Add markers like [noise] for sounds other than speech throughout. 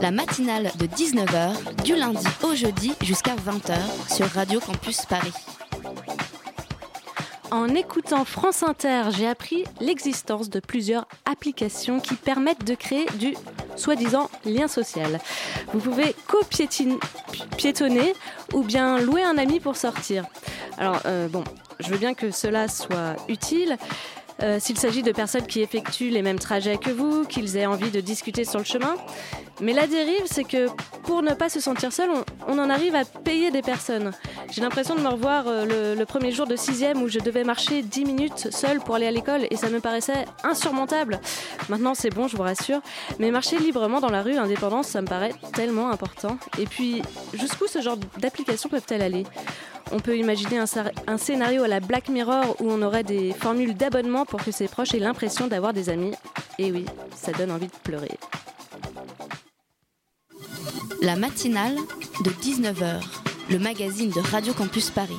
La matinale de 19h, du lundi au jeudi jusqu'à 20h sur Radio Campus Paris. En écoutant France Inter, j'ai appris l'existence de plusieurs applications qui permettent de créer du soi-disant lien social. Vous pouvez co-piétonner ou bien louer un ami pour sortir. Alors, euh, bon, je veux bien que cela soit utile. Euh, S'il s'agit de personnes qui effectuent les mêmes trajets que vous, qu'ils aient envie de discuter sur le chemin. Mais la dérive, c'est que pour ne pas se sentir seul, on, en arrive à payer des personnes. J'ai l'impression de me revoir euh, le, premier jour de sixième où je devais marcher 10 minutes seule pour aller à l'école et ça me paraissait insurmontable. Maintenant c'est bon, je vous rassure. Mais marcher librement dans la rue, indépendance, ça me paraît tellement important. Et puis, jusqu'où ce genre d'applications peuvent-elles aller? On peut imaginer un, scénario à la Black Mirror où on aurait des formules d'abonnement pour que ses proches aient l'impression d'avoir des amis. Et oui, ça donne envie de pleurer. La matinale de 19h, le magazine de Radio Campus Paris.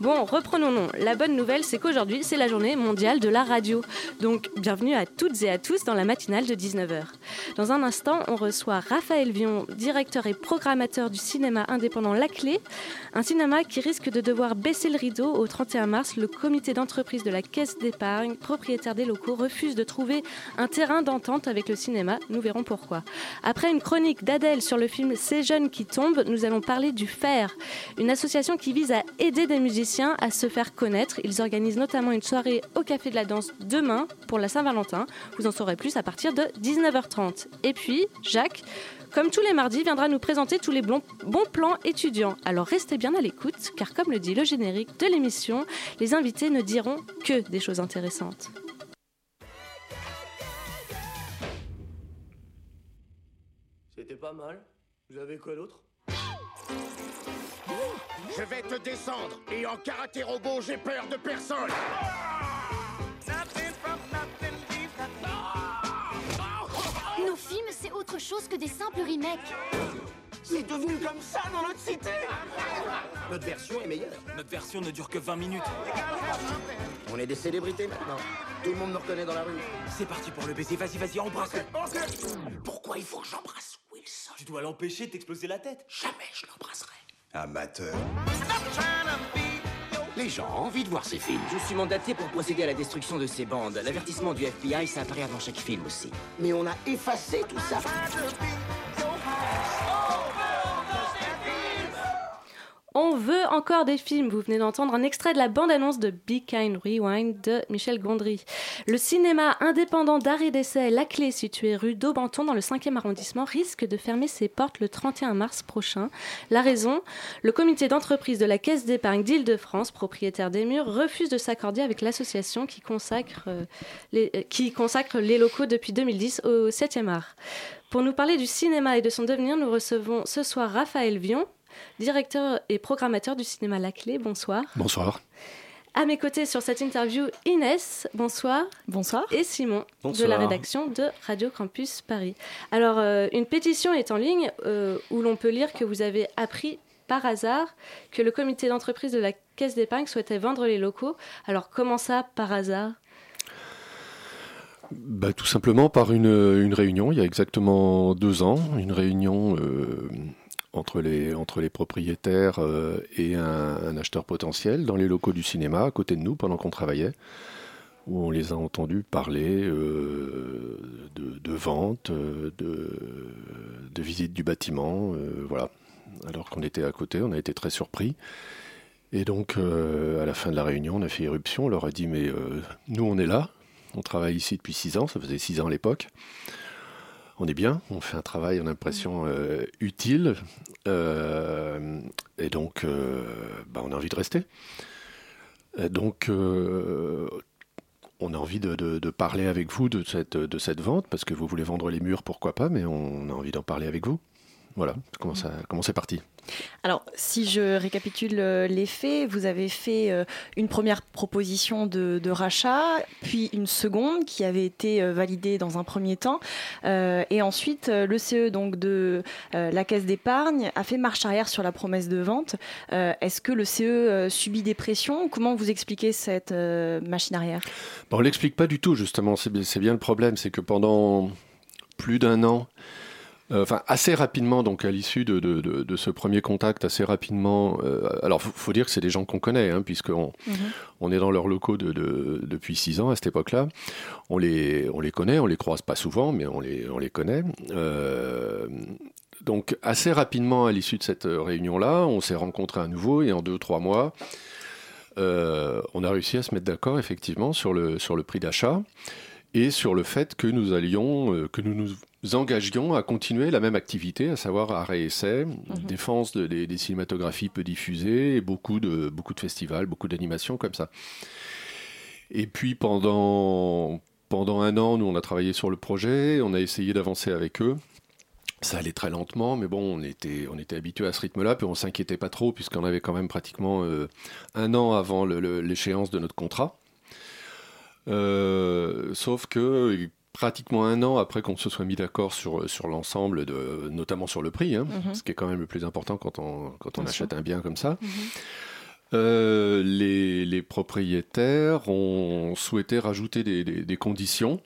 Bon, reprenons nom. La bonne nouvelle, c'est qu'aujourd'hui, c'est la journée mondiale de la radio. Donc, bienvenue à toutes et à tous dans la matinale de 19h. Dans un instant, on reçoit Raphaël Vion, directeur et programmateur du cinéma indépendant La Clé. Un cinéma qui risque de devoir baisser le rideau au 31 mars. Le comité d'entreprise de la Caisse d'épargne, propriétaire des locaux, refuse de trouver un terrain d'entente avec le cinéma. Nous verrons pourquoi. Après une chronique d'Adèle sur le film Ces jeunes qui tombent, nous allons parler du FAIR, une association qui vise à aider des musiciens à se faire connaître. Ils organisent notamment une soirée au Café de la Danse demain pour la Saint-Valentin. Vous en saurez plus à partir de 19h30. Et puis, Jacques, comme tous les mardis, viendra nous présenter tous les bons, plans étudiants. Alors restez bien à l'écoute, car comme le dit le générique de l'émission, les invités ne diront que des choses intéressantes. C'était pas mal. Vous avez quoi d'autre? Je vais te descendre et en karaté robot, j'ai peur de personne. Nos films, c'est autre chose que des simples remakes. C'est devenu comme ça dans notre cité. Notre version est meilleure. Notre version ne dure que 20 minutes. On est des célébrités maintenant. Tout le monde nous reconnaît dans la rue. C'est parti pour le baiser. Vas-y, vas-y, embrasse-le. Pourquoi il faut que j'embrasse Wilson Tu dois l'empêcher de t'exploser la tête. Jamais je l'embrasserai. Amateur. Les gens ont envie de voir ces films. Je suis mandaté pour procéder à la destruction de ces bandes. L'avertissement du FBI, ça apparaît avant chaque film aussi. Mais on a effacé tout ça. On veut encore des films. Vous venez d'entendre un extrait de la bande-annonce de Be Kind Rewind de Michel Gondry. Le cinéma indépendant d'arrêt d'essai La Clé, situé rue d'Aubenton dans le 5e arrondissement, risque de fermer ses portes le 31 mars prochain. La raison Le comité d'entreprise de la Caisse d'épargne d'Île-de-France, propriétaire des murs, refuse de s'accorder avec l'association qui, consacre, euh, euh, qui consacre les locaux depuis 2010 au 7e art. Pour nous parler du cinéma et de son devenir, nous recevons ce soir Raphaël Vion, directeur et programmateur du cinéma La Clé. Bonsoir. Bonsoir. À mes côtés sur cette interview, Inès, bonsoir. Bonsoir. Et Simon, de la rédaction de Radio Campus Paris. Alors, euh, une pétition est en ligne euh, où l'on peut lire que vous avez appris par hasard que le comité d'entreprise de la Caisse d'épargne souhaitait vendre les locaux. Alors, comment ça, par hasard? Bah, tout simplement par une, une réunion, il y a exactement deux ans, une réunion euh, entre, les, entre les propriétaires euh, et un, acheteur potentiel dans les locaux du cinéma, à côté de nous, pendant qu'on travaillait, où on les a entendus parler euh, de, de vente, euh, de, visite du bâtiment, voilà. Alors qu'on était à côté, on a été très surpris. Et donc, à la fin de la réunion, on a fait irruption, on leur a dit, mais nous, on est là, on travaille ici depuis six ans, ça faisait six ans à l'époque. On est bien, on fait un travail, on a l'impression euh, utile, euh, et donc euh, bah, on a envie de rester. Donc on a envie de, de- de parler avec vous de cette, de cette vente, parce que vous voulez vendre les murs, pourquoi pas, mais on a envie d'en parler avec vous. voilà comment ça comment c'est parti? Alors, si je récapitule euh, les faits, vous avez fait euh, une première proposition de, rachat, puis une seconde qui avait été euh, validée dans un premier temps, et ensuite le CE donc de la Caisse d'épargne a fait marche arrière sur la promesse de vente. Est-ce que le CE subit des pressions Comment vous expliquez cette machine arrière? Bon, On l'explique pas du tout justement. C'est bien le problème, c'est que pendant plus d'un an. Euh, enfin, assez rapidement, donc à l'issue de, de, de, ce premier contact, assez rapidement. Euh, alors, faut, faut dire que c'est des gens qu'on connaît, hein, puisqu'on mhm. on est dans leurs locaux depuis six ans à cette époque-là. On les, on les connaît, on les croise pas souvent, mais on les, on les connaît. Euh, donc, assez rapidement, à l'issue de cette réunion-là, on s'est rencontrés à nouveau et en deux, trois mois, on a réussi à se mettre d'accord effectivement sur le, sur le prix d'achat et sur le fait que nous allions, euh, que nous nous engagions à continuer la même activité, à savoir arrêt-essai, mhm. défense des, cinématographies peu diffusées, et beaucoup de, beaucoup de festivals, beaucoup d'animations comme ça. Et puis pendant, pendant un an, nous, on a travaillé sur le projet, on a essayé d'avancer avec eux. Ça allait très lentement, mais bon, on était, on était habitué à ce rythme-là, puis on s'inquiétait pas trop, puisqu'on avait quand même pratiquement euh, un an avant l'échéance de notre contrat. Euh, sauf que pratiquement un an après qu'on se soit mis d'accord sur, sur l'ensemble, de, notamment sur le prix, hein, mhm. ce qui est quand même le plus important quand on, quand on achète un bien comme ça. Mhm. Euh, les, les, propriétaires ont souhaité rajouter des, des, conditions,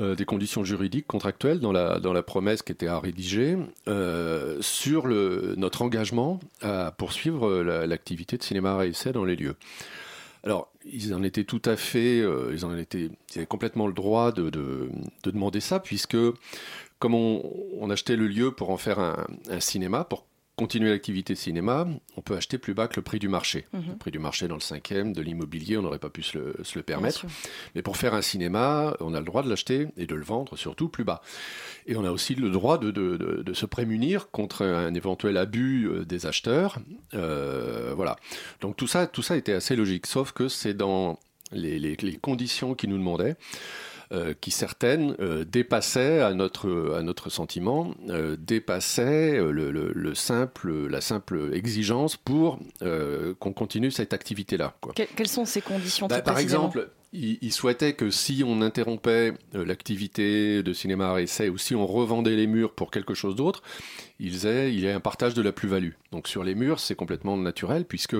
euh, des conditions juridiques, contractuelles dans la, dans la promesse qui était à rédiger sur le, notre engagement à poursuivre l'activité de cinéma à essai dans les lieux. Alors, ils en étaient tout à fait, euh, ils en étaient, ils avaient complètement le droit de, de, de demander ça, puisque comme on, on, achetait le lieu pour en faire un, un cinéma, pour continuer l'activité cinéma, on peut acheter plus bas que le prix du marché. Mhm. Le prix du marché dans le cinquième, de l'immobilier, on n'aurait pas pu se le, se le permettre. Mais pour faire un cinéma, on a le droit de l'acheter et de le vendre surtout plus bas. Et on a aussi le droit de, de, de, se prémunir contre un éventuel abus euh, des acheteurs. Euh, voilà. Donc tout ça, tout ça était assez logique, sauf que c'est dans les, les, les conditions qui nous demandaient. Euh, qui certaines euh, dépassaient à notre, à notre sentiment, euh, dépassaient le, le, simple, la simple exigence pour qu'on continue cette activité-là. quelles sont ces conditions bah, Par exemple, il, souhaitait que si on interrompait l'activité de cinéma à essai ou si on revendait les murs pour quelque chose d'autre, il y ait un partage de la plus-value. Donc sur les murs, c'est complètement naturel puisque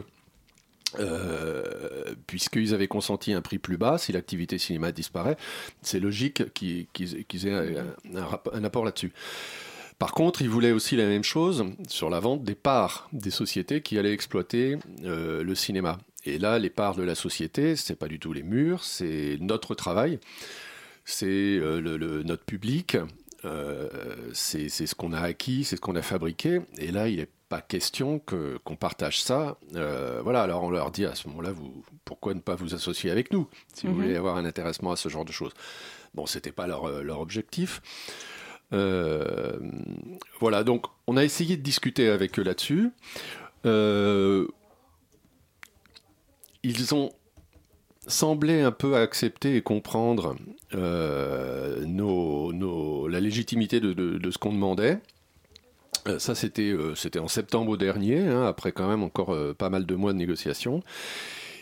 euh, puisqu'ils avaient consenti un prix plus bas, si l'activité cinéma disparaît, c'est logique qu'ils aient un, apport là-dessus. Par contre, ils voulaient aussi la même chose sur la vente des parts des sociétés qui allaient exploiter euh, le cinéma. Et là, les parts de la société, c'est pas du tout les murs, c'est notre travail, c'est euh, le, notre public, c'est ce qu'on a acquis, c'est ce qu'on a fabriqué. Et là, il est pas question que qu'on partage ça. Euh, voilà, alors on leur dit à ce moment-là, vous, pourquoi ne pas vous associer avec nous si vous mhm. voulez avoir un intéressement à ce genre de choses. Bon, c'était pas leur, euh, leur objectif. Euh, voilà, donc on a essayé de discuter avec eux là-dessus. ils ont semblé un peu accepter et comprendre nos, nos, la légitimité de, de, de ce qu'on demandait. Euh, ça, c'était euh, c'était en septembre dernier, hein, après quand même encore euh, pas mal de mois de négociations.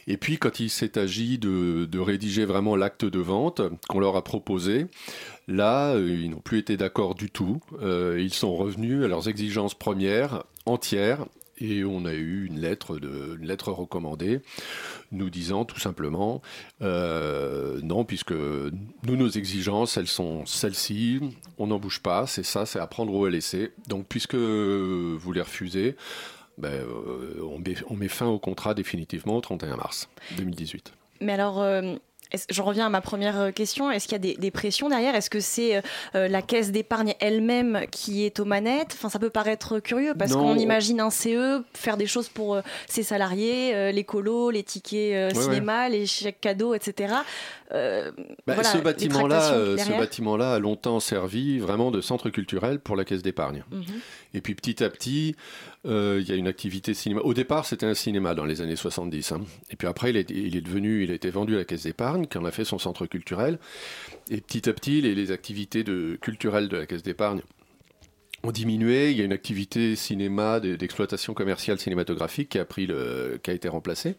Et puis, quand il s'est agi de, rédiger vraiment l'acte de vente qu'on leur a proposé, là, ils n'ont plus été d'accord du tout. ils sont revenus à leurs exigences premières, entières, et on a eu une lettre, de, une lettre recommandée nous disant tout simplement euh, non, puisque nous, nos exigences, elles sont celles-ci, on n'en bouge pas, c'est ça, c'est à prendre ou à laisser. Donc, puisque vous les refusez, ben, euh, on, met, on, met, fin au contrat définitivement au 31 mars 2018. Mais alors, euh, je reviens à ma première euh, question. Est-ce qu'il y a des, pressions derrière? Est-ce que c'est euh, euh, la caisse d'épargne elle-même qui est aux manettes? Enfin, ça peut paraître curieux parce qu'on imagine un CE faire des choses pour ses salariés, les colos, les tickets cinéma, les chèques cadeaux, etc. Bah, ce bâtiment-là, ce bâtiment-là a longtemps servi vraiment de centre culturel pour la caisse d'épargne. Mhm. Et puis petit à petit, il y a une activité cinéma. Au départ, c'était un cinéma dans les années 70. Hein. Et puis après, il est, il est devenu, il a été vendu à la caisse d'épargne qui en a fait son centre culturel. Et petit à petit, les, activités de, culturelles de la Caisse d'épargne ont diminué. Il y a une activité cinéma d'exploitation commerciale cinématographique qui a pris le, qui a été remplacée.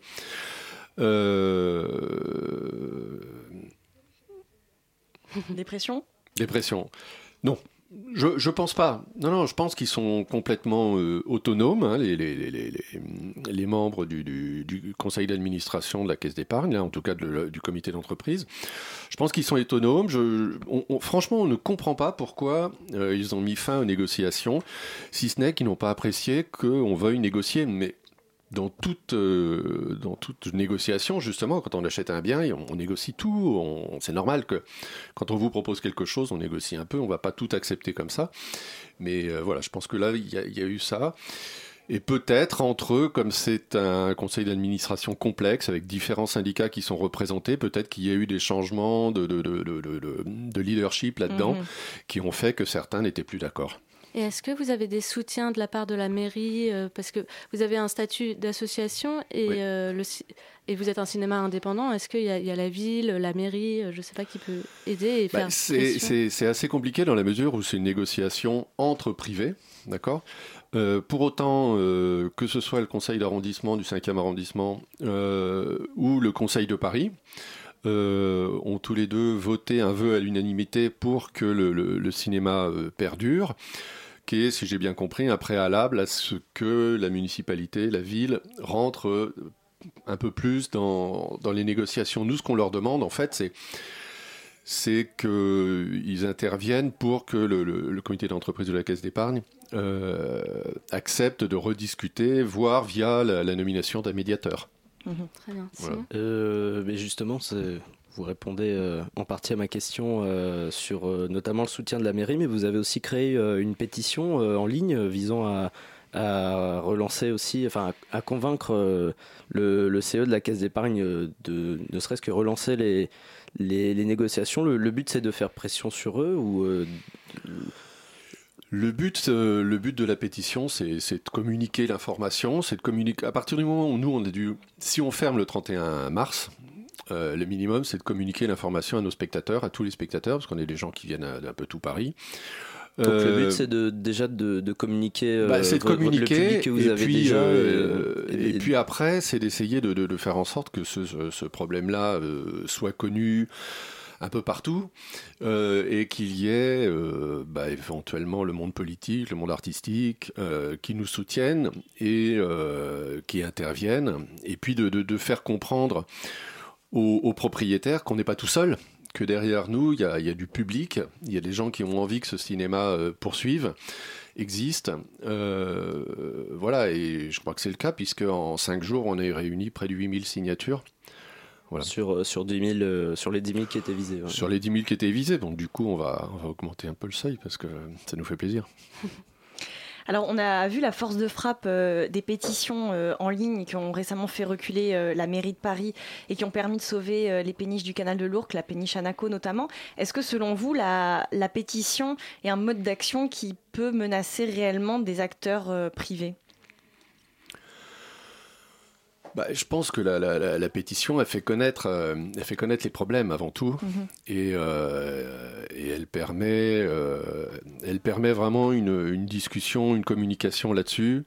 Euh... Dépression? Dépression. Non, je, je pense pas. Non, non, je pense qu'ils sont complètement euh, autonomes, hein, les, membres du, conseil d'administration de la caisse d'épargne, en tout cas du comité d'entreprise. Je pense qu'ils sont autonomes. Franchement, on ne comprend pas pourquoi euh, ils ont mis fin aux négociations, si ce n'est qu'ils n'ont pas apprécié qu'on veuille négocier. Dans toute, euh, dans toute négociation, justement, quand on achète un bien, on, on négocie tout. C'est normal que quand on vous propose quelque chose, on négocie un peu. On va pas tout accepter comme ça. Mais euh, voilà, je pense que là, il y, y, a eu ça. Et peut-être entre eux, comme c'est un conseil d'administration complexe avec différents syndicats qui sont représentés, peut-être qu'il y a eu des changements de, de, de, de leadership là-dedans mmh. qui ont fait que certains n'étaient plus d'accord. Et est-ce que vous avez des soutiens de la part de la mairie euh, Parce que vous avez un statut d'association et, oui. euh, le, et vous êtes un cinéma indépendant. Est-ce qu'il y, y, a la ville, la mairie Je ne sais pas qui peut aider et bah, faire. C'est assez compliqué dans la mesure où c'est une négociation entre privés. D'accord? Euh, pour autant, euh, que ce soit le conseil d'arrondissement du 5e arrondissement euh, ou le conseil de Paris, euh, ont tous les deux voté un vœu à l'unanimité pour que le, cinéma euh, perdure, qui est, si j'ai bien compris, un préalable à ce que la municipalité, la ville, rentre euh, un peu plus dans, les négociations. Nous, ce qu'on leur demande, en fait, c'est qu'ils interviennent pour que le, comité d'entreprise de la Caisse d'épargne accepte de rediscuter, voire via la nomination d'un médiateur. Mmh, très bien. Voilà. Euh, mais justement, vous répondez euh, en partie à ma question euh, sur euh, notamment le soutien de la mairie, mais vous avez aussi créé euh, une pétition euh, en ligne visant à, à, relancer aussi, enfin à, à convaincre le, le, CE de la caisse d'épargne de ne serait-ce que relancer les, les, les négociations. Le, le but, c'est de faire pression sur eux ou le but, euh, le but de la pétition, c'est de communiquer l'information, c'est de communiquer. À partir du moment où nous, on a dû, si on ferme le 31 mars, euh, le minimum, c'est de communiquer l'information à nos spectateurs, à tous les spectateurs, parce qu'on est des gens qui viennent d'un peu tout Paris. Donc euh, le but c'est de, déjà de, de communiquer, bah, c'est de communiquer que vous et avez puis, déjà, euh, et, et, puis après c'est d'essayer de, de, de, faire en sorte que ce, ce problème-là soit connu un peu partout, euh, et qu'il y ait euh, bah, éventuellement le monde politique, le monde artistique, euh, qui nous soutiennent et qui interviennent, et puis de, faire comprendre aux, propriétaires qu'on n'est pas tout seul, que derrière nous, il y, a du public, il y a des gens qui ont envie que ce cinéma poursuive existe. Voilà, et je crois que c'est le cas, puisque en cinq jours, on a réuni près de 8000 signatures. Voilà. Sur, sur, 10 000, euh, sur les 10 000 qui étaient visés. Ouais. Sur les 10 000 qui étaient visés. Donc, du coup, on va, on va augmenter un peu le seuil parce que ça nous fait plaisir. [laughs] Alors, on a vu la force de frappe euh, des pétitions euh, en ligne qui ont récemment fait reculer euh, la mairie de Paris et qui ont permis de sauver euh, les péniches du canal de l'Ourcq, la péniche Anaco notamment. Est-ce que, selon vous, la, la pétition est un mode d'action qui peut menacer réellement des acteurs euh, privés? Bah, je pense que la, la, la, pétition a fait connaître, euh, elle fait connaître les problèmes avant tout, mm -hmm. et, euh, et, elle permet, euh, elle permet vraiment une, une, discussion, une communication là-dessus.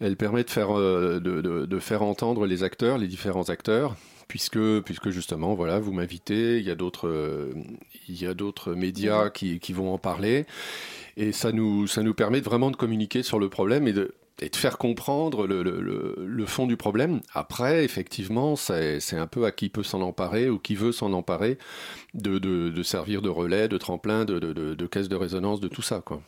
Elle permet de faire, de, de, de, faire entendre les acteurs, les différents acteurs, puisque, puisque justement, voilà, vous m'invitez, il y a d'autres, il y a d'autres médias -hmm. qui, qui vont en parler, et ça nous, ça nous permet vraiment de communiquer sur le problème et de et de faire comprendre le, fond du problème. Après, effectivement, c'est un peu à qui peut s'en emparer ou qui veut s'en emparer de, servir de relais, de tremplin, de, de, de, caisse de résonance, de tout ça. Quoi.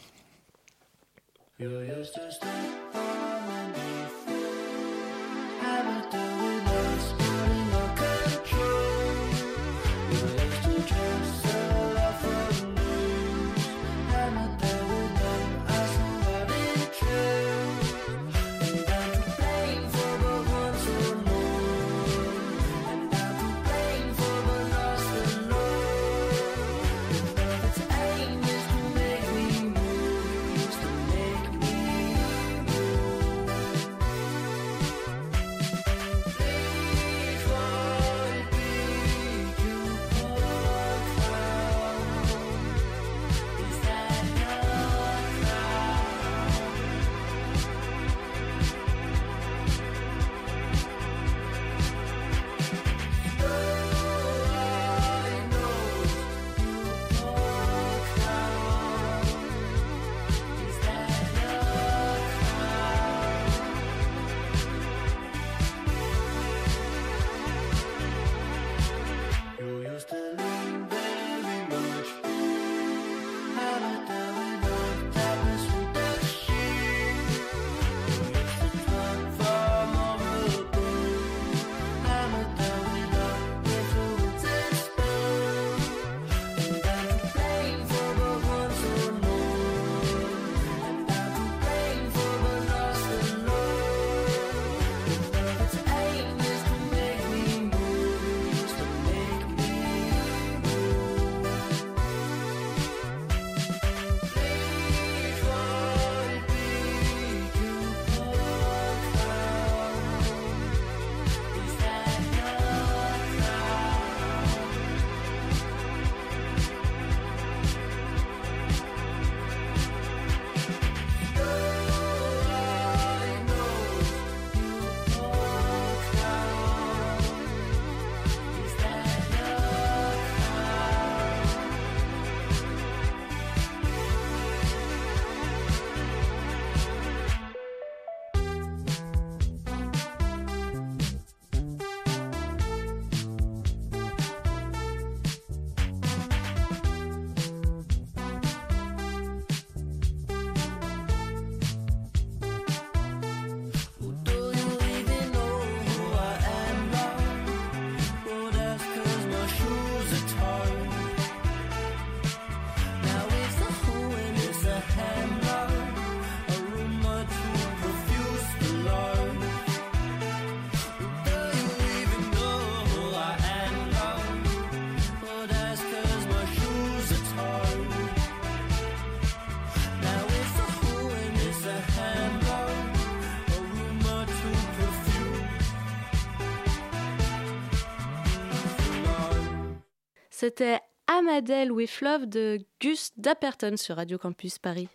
C'était Amadel with Love de Gus Dapperton sur Radio Campus Paris.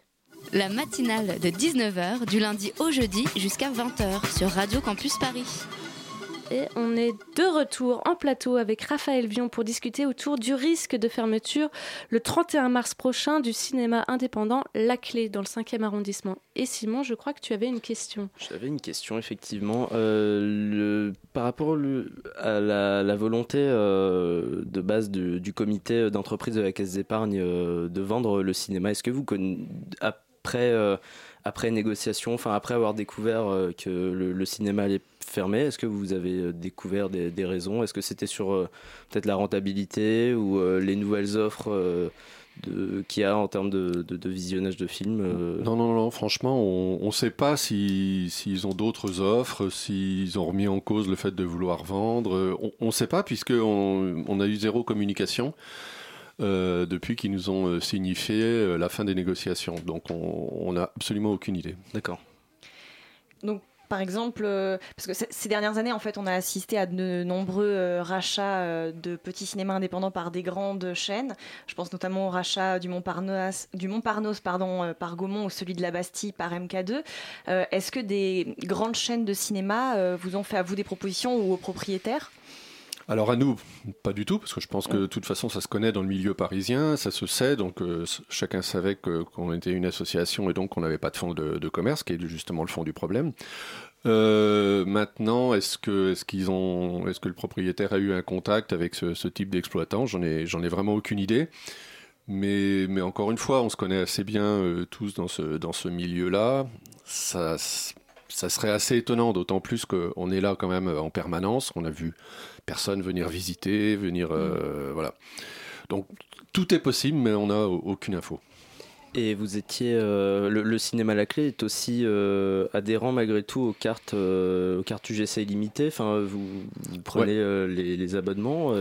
La matinale de 19h du lundi au jeudi jusqu'à 20h sur Radio Campus Paris. On est de retour en plateau avec Raphaël Vion pour discuter autour du risque de fermeture le 31 mars prochain du cinéma indépendant La Clé dans le 5e arrondissement. Et Simon, je crois que tu avais une question. J'avais une question, effectivement. Euh, le, par rapport à la, volonté euh, de base du, comité d'entreprise de la Caisse d'épargne euh, de vendre le cinéma, est-ce que vous connaissez, après, après négociation, enfin après avoir découvert euh, que le, cinéma allait fermé. Est-ce que vous avez euh, découvert des, raisons? Est-ce que c'était sur euh, peut-être la rentabilité ou les nouvelles offres qu'il y a en termes de, visionnage de films Non, non, non, franchement, on ne sait pas si- s'ils ont d'autres offres, s'ils ont remis en cause le fait de vouloir vendre. On ne sait pas, puisqu'on on a eu zéro communication euh, depuis qu'ils nous ont euh, signifié euh, la fin des négociations. Donc, on n'a absolument aucune idée. D'accord. Donc, par exemple, parce que ces dernières années, en fait, on a assisté à de nombreux rachats de petits cinémas indépendants par des grandes chaînes. Je pense notamment au rachat du Montparnasse, du Montparnasse pardon, par Gaumont ou celui de la Bastille par MK2. Euh, Est-ce que des grandes chaînes de cinéma vous ont fait à vous des propositions ou aux propriétaires? Alors à nous, pas du tout, parce que je pense que de toute façon ça se connaît dans le milieu parisien, ça se sait, donc euh, chacun savait qu'on était une association et donc qu'on n'avait pas de fonds de, commerce, qui est justement le fond du problème. Euh, maintenant, est-ce que, est-ce est-ce que le propriétaire a eu un contact avec ce, type d'exploitant? J'en ai, ai vraiment aucune idée. Mais, mais encore une fois, on se connaît assez bien euh, tous dans ce, dans ce milieu-là. Ça, ça serait assez étonnant, d'autant plus qu'on est là quand même en permanence. On a vu personne venir visiter, venir. euh, Voilà. Donc tout est possible, mais on n'a aucune info. Et vous étiez. euh, le, le cinéma La Clé est aussi euh, adhérent malgré tout aux cartes, euh, aux cartes UGC illimitées. Enfin, vous, vous prenez les, les abonnements.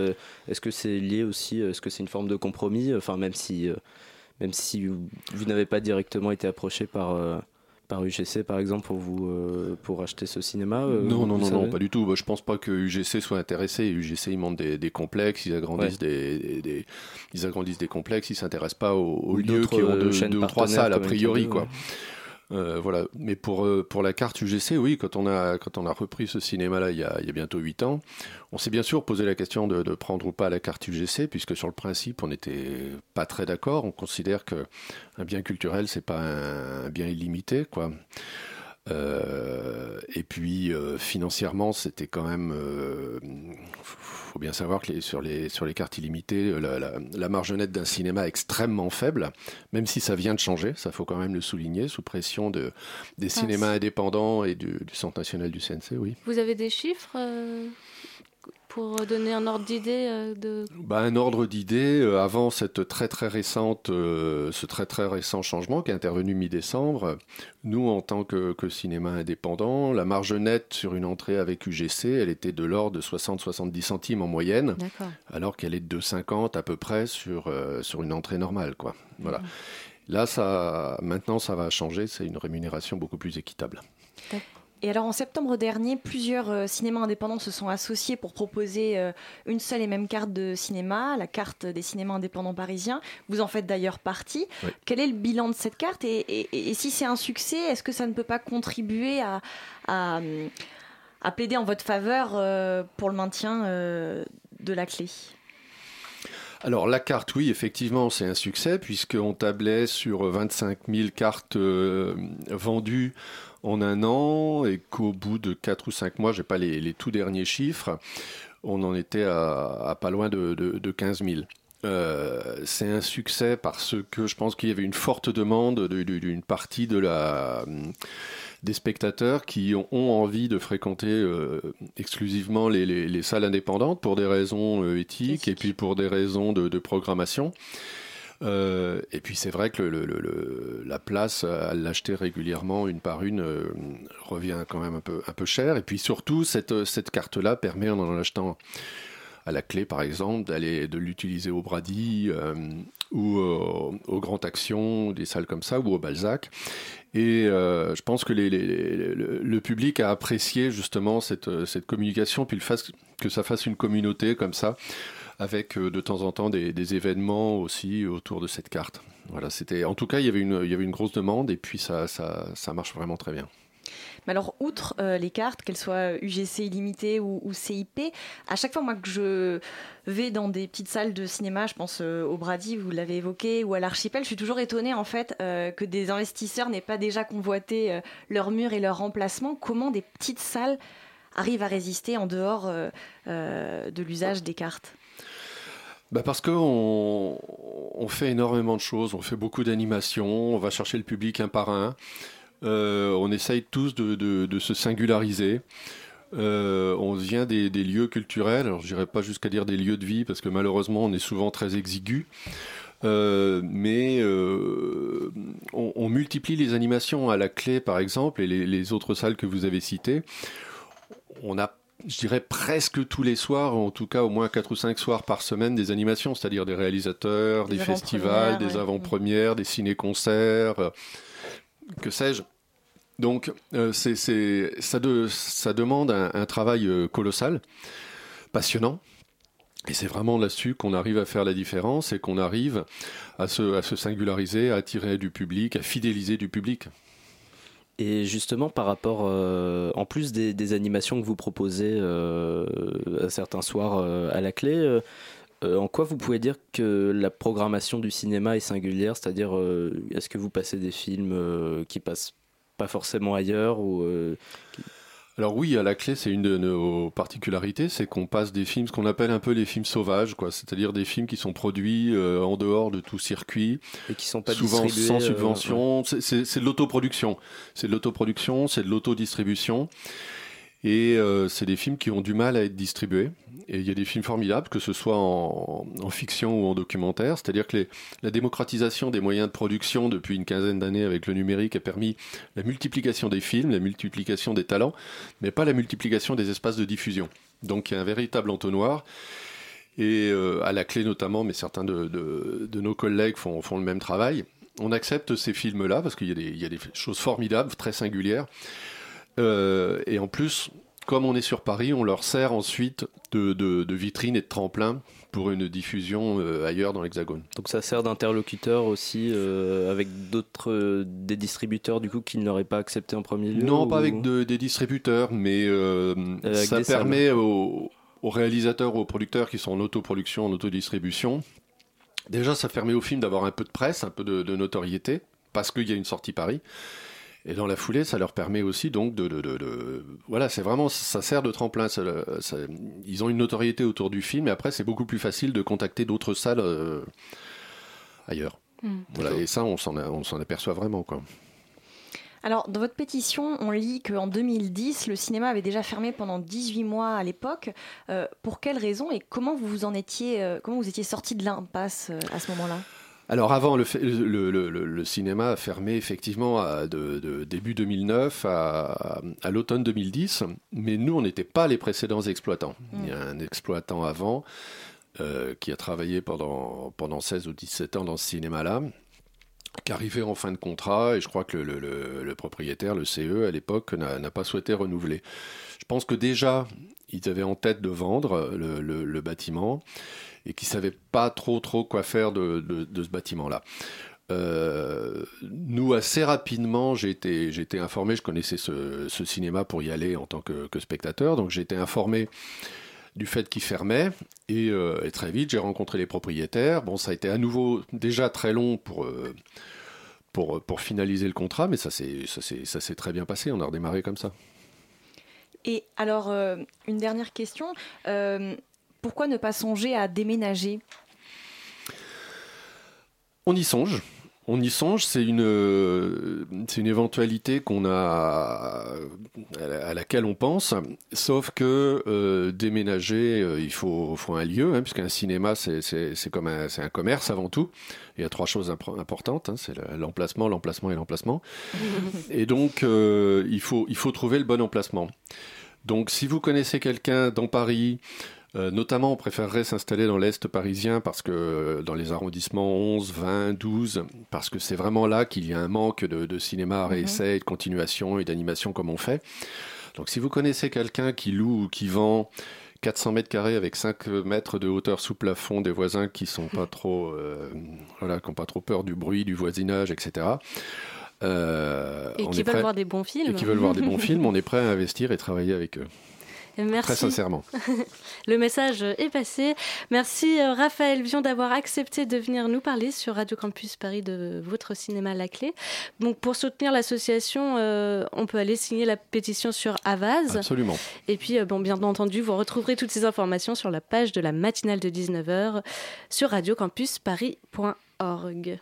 est-ce que c'est lié aussi Est-ce que c'est une forme de compromis? Enfin, même si, même si vous, vous n'avez pas directement été approché par. Par UGC par exemple pour vous euh, pour acheter ce cinéma euh, non, non, non, non, pas du tout. Bah, je pense pas que UGC soit intéressé. UGC, ils montent des, des complexes, ils agrandissent, des, des- des- ils agrandissent des complexes, ils s'intéressent pas aux, lieux qui ont euh, deux, ou trois salles, a priori, MK2, quoi. ouais. Euh, voilà. Mais pour, euh, pour la carte UGC, oui, quand on a, quand on a repris ce cinéma-là il y a, bientôt 8 ans, on s'est bien sûr posé la question de, prendre ou pas la carte UGC, puisque sur le principe, on n'était pas très d'accord. On considère que un bien culturel, c'est pas un, un bien illimité, quoi. Euh, et puis euh, financièrement, c'était quand même. Il faut bien savoir que les- sur, les, sur les cartes illimitées, la, la- la marge nette d'un cinéma est extrêmement faible, même si ça vient de changer, ça faut quand même le souligner, sous pression de, des cinémas indépendants et du, du Centre national du CNC, oui. Vous avez des chiffres euh, pour donner un ordre d'idée euh, de... Bah, un ordre d'idée euh, avant cette très très récente, euh, ce très très récent changement qui est intervenu mi-décembre. Nous, en tant que, que cinéma indépendant, la marge nette sur une entrée avec UGC, elle était de l'ordre de 60-70 centimes en moyenne, alors qu'elle est de 2,50 à peu près sur euh, sur une entrée normale, quoi. Voilà. Là, ça, maintenant, ça va changer. C'est une rémunération beaucoup plus équitable. Et alors en septembre dernier, plusieurs euh, cinémas indépendants se sont associés pour proposer euh, une seule et même carte de cinéma, la carte des cinémas indépendants parisiens. Vous en faites d'ailleurs partie. Oui. Quel est le bilan de cette carte et, et- et si c'est un succès, est-ce que ça ne peut pas contribuer à, à, à plaider en votre faveur euh, pour le maintien de la clé? Alors la carte, oui, effectivement, c'est un succès puisqu'on tablait sur 25 000 cartes vendues en un an et qu'au bout de 4 ou 5 mois, j'ai pas les, les tout derniers chiffres, on en était à, à pas loin de, de, de 15 000. Euh, c'est un succès parce que je pense qu'il y avait une forte demande de- de- d'une partie de la, des spectateurs qui ont, ont envie de fréquenter euh, exclusivement les, les- les salles indépendantes pour des raisons euh, éthiques et puis pour des raisons de, de programmation. Euh, et puis c'est vrai que la place à l'acheter régulièrement une par une euh, revient quand même un peu, un cher. Et puis surtout, cette, carte-là permet, en en achetant à la clé par exemple, d'aller de l'utiliser au Brady euh, ou au, Grand Action, des salles comme ça, ou au Balzac. Et euh, je pense que le, public a apprécié justement cette, communication, puis que ça fasse une communauté comme ça avec de temps en temps des, événements aussi autour de cette carte. Voilà, c'était en tout cas il y avait une, grosse demande et puis ça, marche vraiment très bien. Mais alors, outre euh, les cartes, qu'elles soient UGC illimité ou, CIP, à chaque fois que je vais dans des petites salles de cinéma, je pense euh, au Brady, vous l'avez évoqué, ou à l'Archipel, je suis toujours étonnée en fait euh, que des investisseurs n'aient pas déjà convoité leurs murs et leurs remplacements. Comment des petites salles arrivent à résister en dehors de l'usage des cartes? Bah parce qu'on on fait énormément de choses, on fait beaucoup d'animations, on va chercher le public un par un. Euh, on essaye tous de, se singulariser. Euh, on vient des, lieux culturels, alors je dirais pas jusqu'à dire des lieux de vie, parce que malheureusement on est souvent très exigu. Euh, mais on, multiplie les animations à la clé, par exemple, et les, autres salles que vous avez citées. On a, je dirais, presque tous les soirs, en tout cas au moins 4 ou 5 soirs par semaine, des animations, c'est-à-dire des réalisateurs, des, festivals, des avant-premières, des ciné-concerts, que sais-je. Donc, euh, c'est, ça, ça, demande un, travail euh, colossal, passionnant. Et c'est vraiment là-dessus qu'on arrive à faire la différence et qu'on arrive à se, à se singulariser, à attirer du public, à fidéliser du public. Et justement, par rapport, euh, en plus des, animations que vous proposez à certains soirs à la clé, en quoi vous pouvez dire que la programmation du cinéma est singulière? C'est-à-dire, est-ce que vous passez des films qui passent pas forcément ailleurs ou, euh, alors oui, à la clé, c'est une de nos particularités, c'est qu'on passe des films, ce qu'on appelle un peu les films sauvages, quoi. C'est-à-dire des films qui sont produits euh, en dehors de tout circuit, et qui sont pas souvent sans euh, subvention. C'est de l'autoproduction, c'est de l'autoproduction, c'est de l'autodistribution. Et euh, c'est des films qui ont du mal à être distribués. Et il y a des films formidables, que ce soit en, fiction ou en documentaire. C'est-à-dire que la démocratisation des moyens de production depuis une quinzaine d'années avec le numérique a permis la multiplication des films, la multiplication des talents, mais pas la multiplication des espaces de diffusion. Donc il y a un véritable entonnoir. Et euh, à la clé notamment, mais certains de, nos collègues font, le même travail. On accepte ces films-là parce qu'il y, a des choses formidables, très singulières. Euh, et en plus, comme on est sur Paris, on leur sert ensuite de, de, vitrine et de tremplin pour une diffusion euh, ailleurs dans l'Hexagone. Donc ça sert d'interlocuteur aussi euh, avec d'autres des distributeurs du coup qui ne l'auraient pas accepté en premier lieu Non, pas avec des distributeurs, mais ça permet aux, aux, réalisateurs, aux producteurs qui sont en autoproduction, en autodistribution. Déjà, ça permet au film d'avoir un peu de presse, un peu de, de notoriété, parce qu'il y a une sortie Paris. Et dans la foulée, ça leur permet aussi donc de, de, de, voilà, c'est vraiment ça sert de tremplin. Ça, ils ont une notoriété autour du film, et après c'est beaucoup plus facile de contacter d'autres salles euh, ailleurs. Hmm. Voilà, et ça on s'en on s'en aperçoit vraiment quoi. Alors, dans votre pétition, on lit qu'en 2010, le cinéma avait déjà fermé pendant 18 mois à l'époque. Euh, pour quelles raisons et comment vous en étiez, euh, comment vous étiez sorti de l'impasse à ce moment-là? Alors avant, le, le, cinéma a fermé effectivement de, début 2009 à, l'automne 2010, mais nous, on n'était pas les précédents exploitants. Il y a un exploitant avant euh, qui a travaillé pendant, pendant 16 ou 17 ans dans ce cinéma-là, qui arrivait en fin de contrat, et je crois que le, propriétaire, le CE, à l'époque, n'a pas souhaité renouveler. Je pense que déjà, ils avaient en tête de vendre le bâtiment et qui savaient pas trop trop quoi faire de, de, ce bâtiment-là. Euh, nous, assez rapidement, j'ai été, été informé, je connaissais ce, cinéma pour y aller en tant que, spectateur, donc j'ai été informé du fait qu'il fermait, et, euh, et, très vite, j'ai rencontré les propriétaires. Bon, ça a été à nouveau déjà très long pour, euh, pour, pour finaliser le contrat, mais ça s'est très bien passé, on a redémarré comme ça. Et alors, une dernière question pourquoi ne pas songer à déménager? On y songe. On y songe, c'est une, c'est une éventualité qu'on a, à laquelle on pense, sauf que euh, déménager, euh, il faut, faut, un lieu, hein, puisqu'un cinéma, c'est, comme un, c'est un commerce avant tout. Il y a trois choses importantes, hein, c'est l'emplacement, l'emplacement et l'emplacement. [laughs] et donc, euh, il, faut, il faut trouver le bon emplacement. Donc, si vous connaissez quelqu'un dans Paris, euh, notamment, on préférerait s'installer dans l'Est parisien parce que euh, dans les arrondissements 11, 20, 12, parce que c'est vraiment là qu'il y a un manque de, cinéma à mhm. réessai, de continuation et d'animation comme on fait. Donc si vous connaissez quelqu'un qui loue ou qui vend, 400 mètres carrés avec 5 mètres de hauteur sous plafond, des voisins qui sont pas trop, euh, voilà, qui n'ont pas trop peur du bruit, du voisinage, etc. Euh, et qui veulent voir des bons films. Et qui veulent voir des bons films, on est prêt à investir et travailler avec eux. Merci. Très sincèrement. [laughs] Le message est passé. Merci euh, Raphaël Vion d'avoir accepté de venir nous parler sur Radio Campus Paris de votre cinéma La Clé. Donc pour soutenir l'association, euh, on peut aller signer la pétition sur Avaz. Absolument. Et puis euh, bon, bien entendu, vous retrouverez toutes ces informations sur la page de la matinale de 19h sur radiocampusparis.org.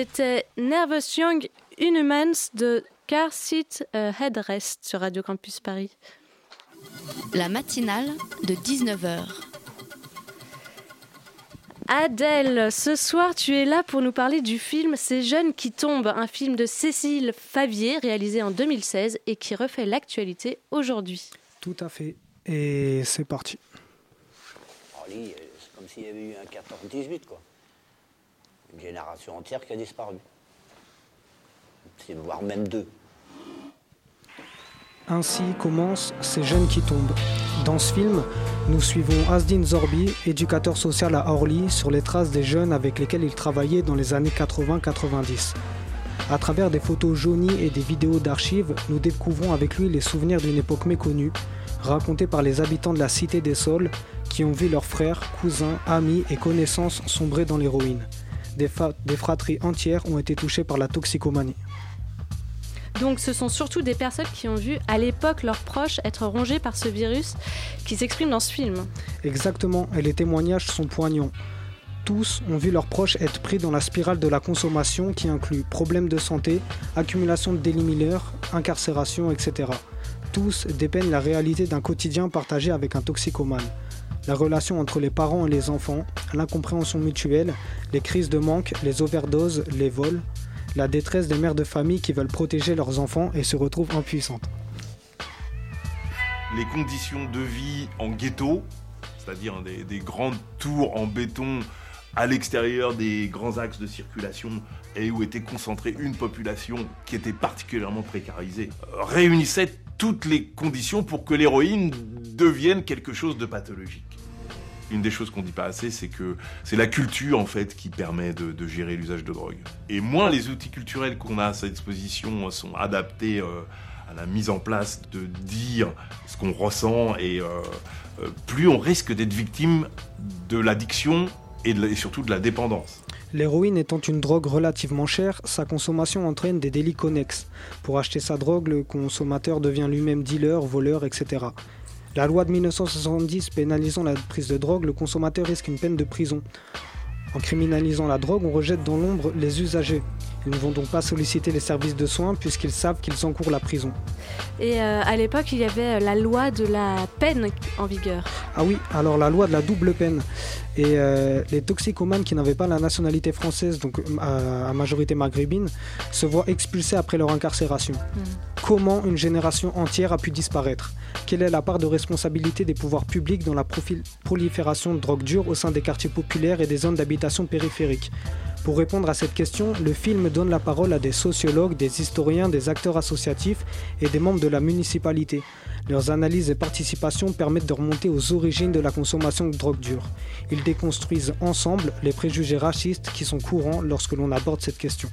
C'était Nervous Young Inhumans de Car Seat euh, Headrest sur Radio Campus Paris. La matinale de 19h. Adèle, ce soir tu es là pour nous parler du film Ces jeunes qui tombent, un film de Cécile Favier réalisé en 2016 et qui refait l'actualité aujourd'hui. Tout à fait. Et c'est parti. c'est comme s'il y avait eu un 14-18 quoi une génération entière qui a disparu. Voire même deux. Ainsi commencent ces jeunes qui tombent. Dans ce film, nous suivons Asdin Zorbi, éducateur social à Orly, sur les traces des jeunes avec lesquels il travaillait dans les années 80-90. À travers des photos jaunies et des vidéos d'archives, nous découvrons avec lui les souvenirs d'une époque méconnue, racontés par les habitants de la Cité des Sols, qui ont vu leurs frères, cousins, amis et connaissances sombrer dans l'héroïne des, fratries entières ont été touchées par la toxicomanie. Donc ce sont surtout des personnes qui ont vu à l'époque leurs proches être rongés par ce virus qui s'exprime dans ce film. Exactement, et les témoignages sont poignants. tous ont vu leurs proches être pris dans la spirale de la consommation qui inclut problèmes de santé, accumulation de daily incarcération, etc. Tous dépeignent la réalité d'un quotidien partagé avec un toxicomane. La relation entre les parents et les enfants, l'incompréhension mutuelle, les crises de manque, les overdoses, les vols, la détresse des mères de famille qui veulent protéger leurs enfants et se retrouvent impuissantes. Les conditions de vie en ghetto, c'est-à-dire des, grandes tours en béton à l'extérieur des grands axes de circulation et où était concentrée une population qui était particulièrement précarisée, réunissaient toutes les conditions pour que l'héroïne devienne quelque chose de pathologique. Une des choses qu'on dit pas assez, c'est que c'est la culture en fait qui permet de, gérer l'usage de drogue. Et moins les outils culturels qu'on a à sa disposition sont adaptés euh, à la mise en place de dire ce qu'on ressent et euh, euh, plus on risque d'être victime de l'addiction et, surtout de la dépendance. L'héroïne étant une drogue relativement chère, sa consommation entraîne des délits connexes. Pour acheter sa drogue, le consommateur devient lui-même dealer, voleur, etc. La loi de 1970 pénalisant la prise de drogue, le consommateur risque une peine de prison. En criminalisant la drogue, on rejette dans l'ombre les usagers. Ils ne vont donc pas solliciter les services de soins puisqu'ils savent qu'ils encourent la prison. Et euh, à l'époque, il y avait euh, la loi de la peine en vigueur. Ah oui, alors la loi de la double peine. Et euh, les toxicomanes qui n'avaient pas la nationalité française, donc à, majorité maghrébine, se voient expulsés après leur incarcération. Hmm. Comment une génération entière a pu disparaître? Quelle est la part de responsabilité des pouvoirs publics dans la prolifération de drogue dure au sein des quartiers populaires et des zones d'habitation périphériques? Pour répondre à cette question, le film donne la parole à des sociologues, des historiens, des acteurs associatifs et des membres de la municipalité. Leurs analyses et participations permettent de remonter aux origines de la consommation de drogue dure. Ils déconstruisent ensemble les préjugés racistes qui sont courants lorsque l'on aborde cette question.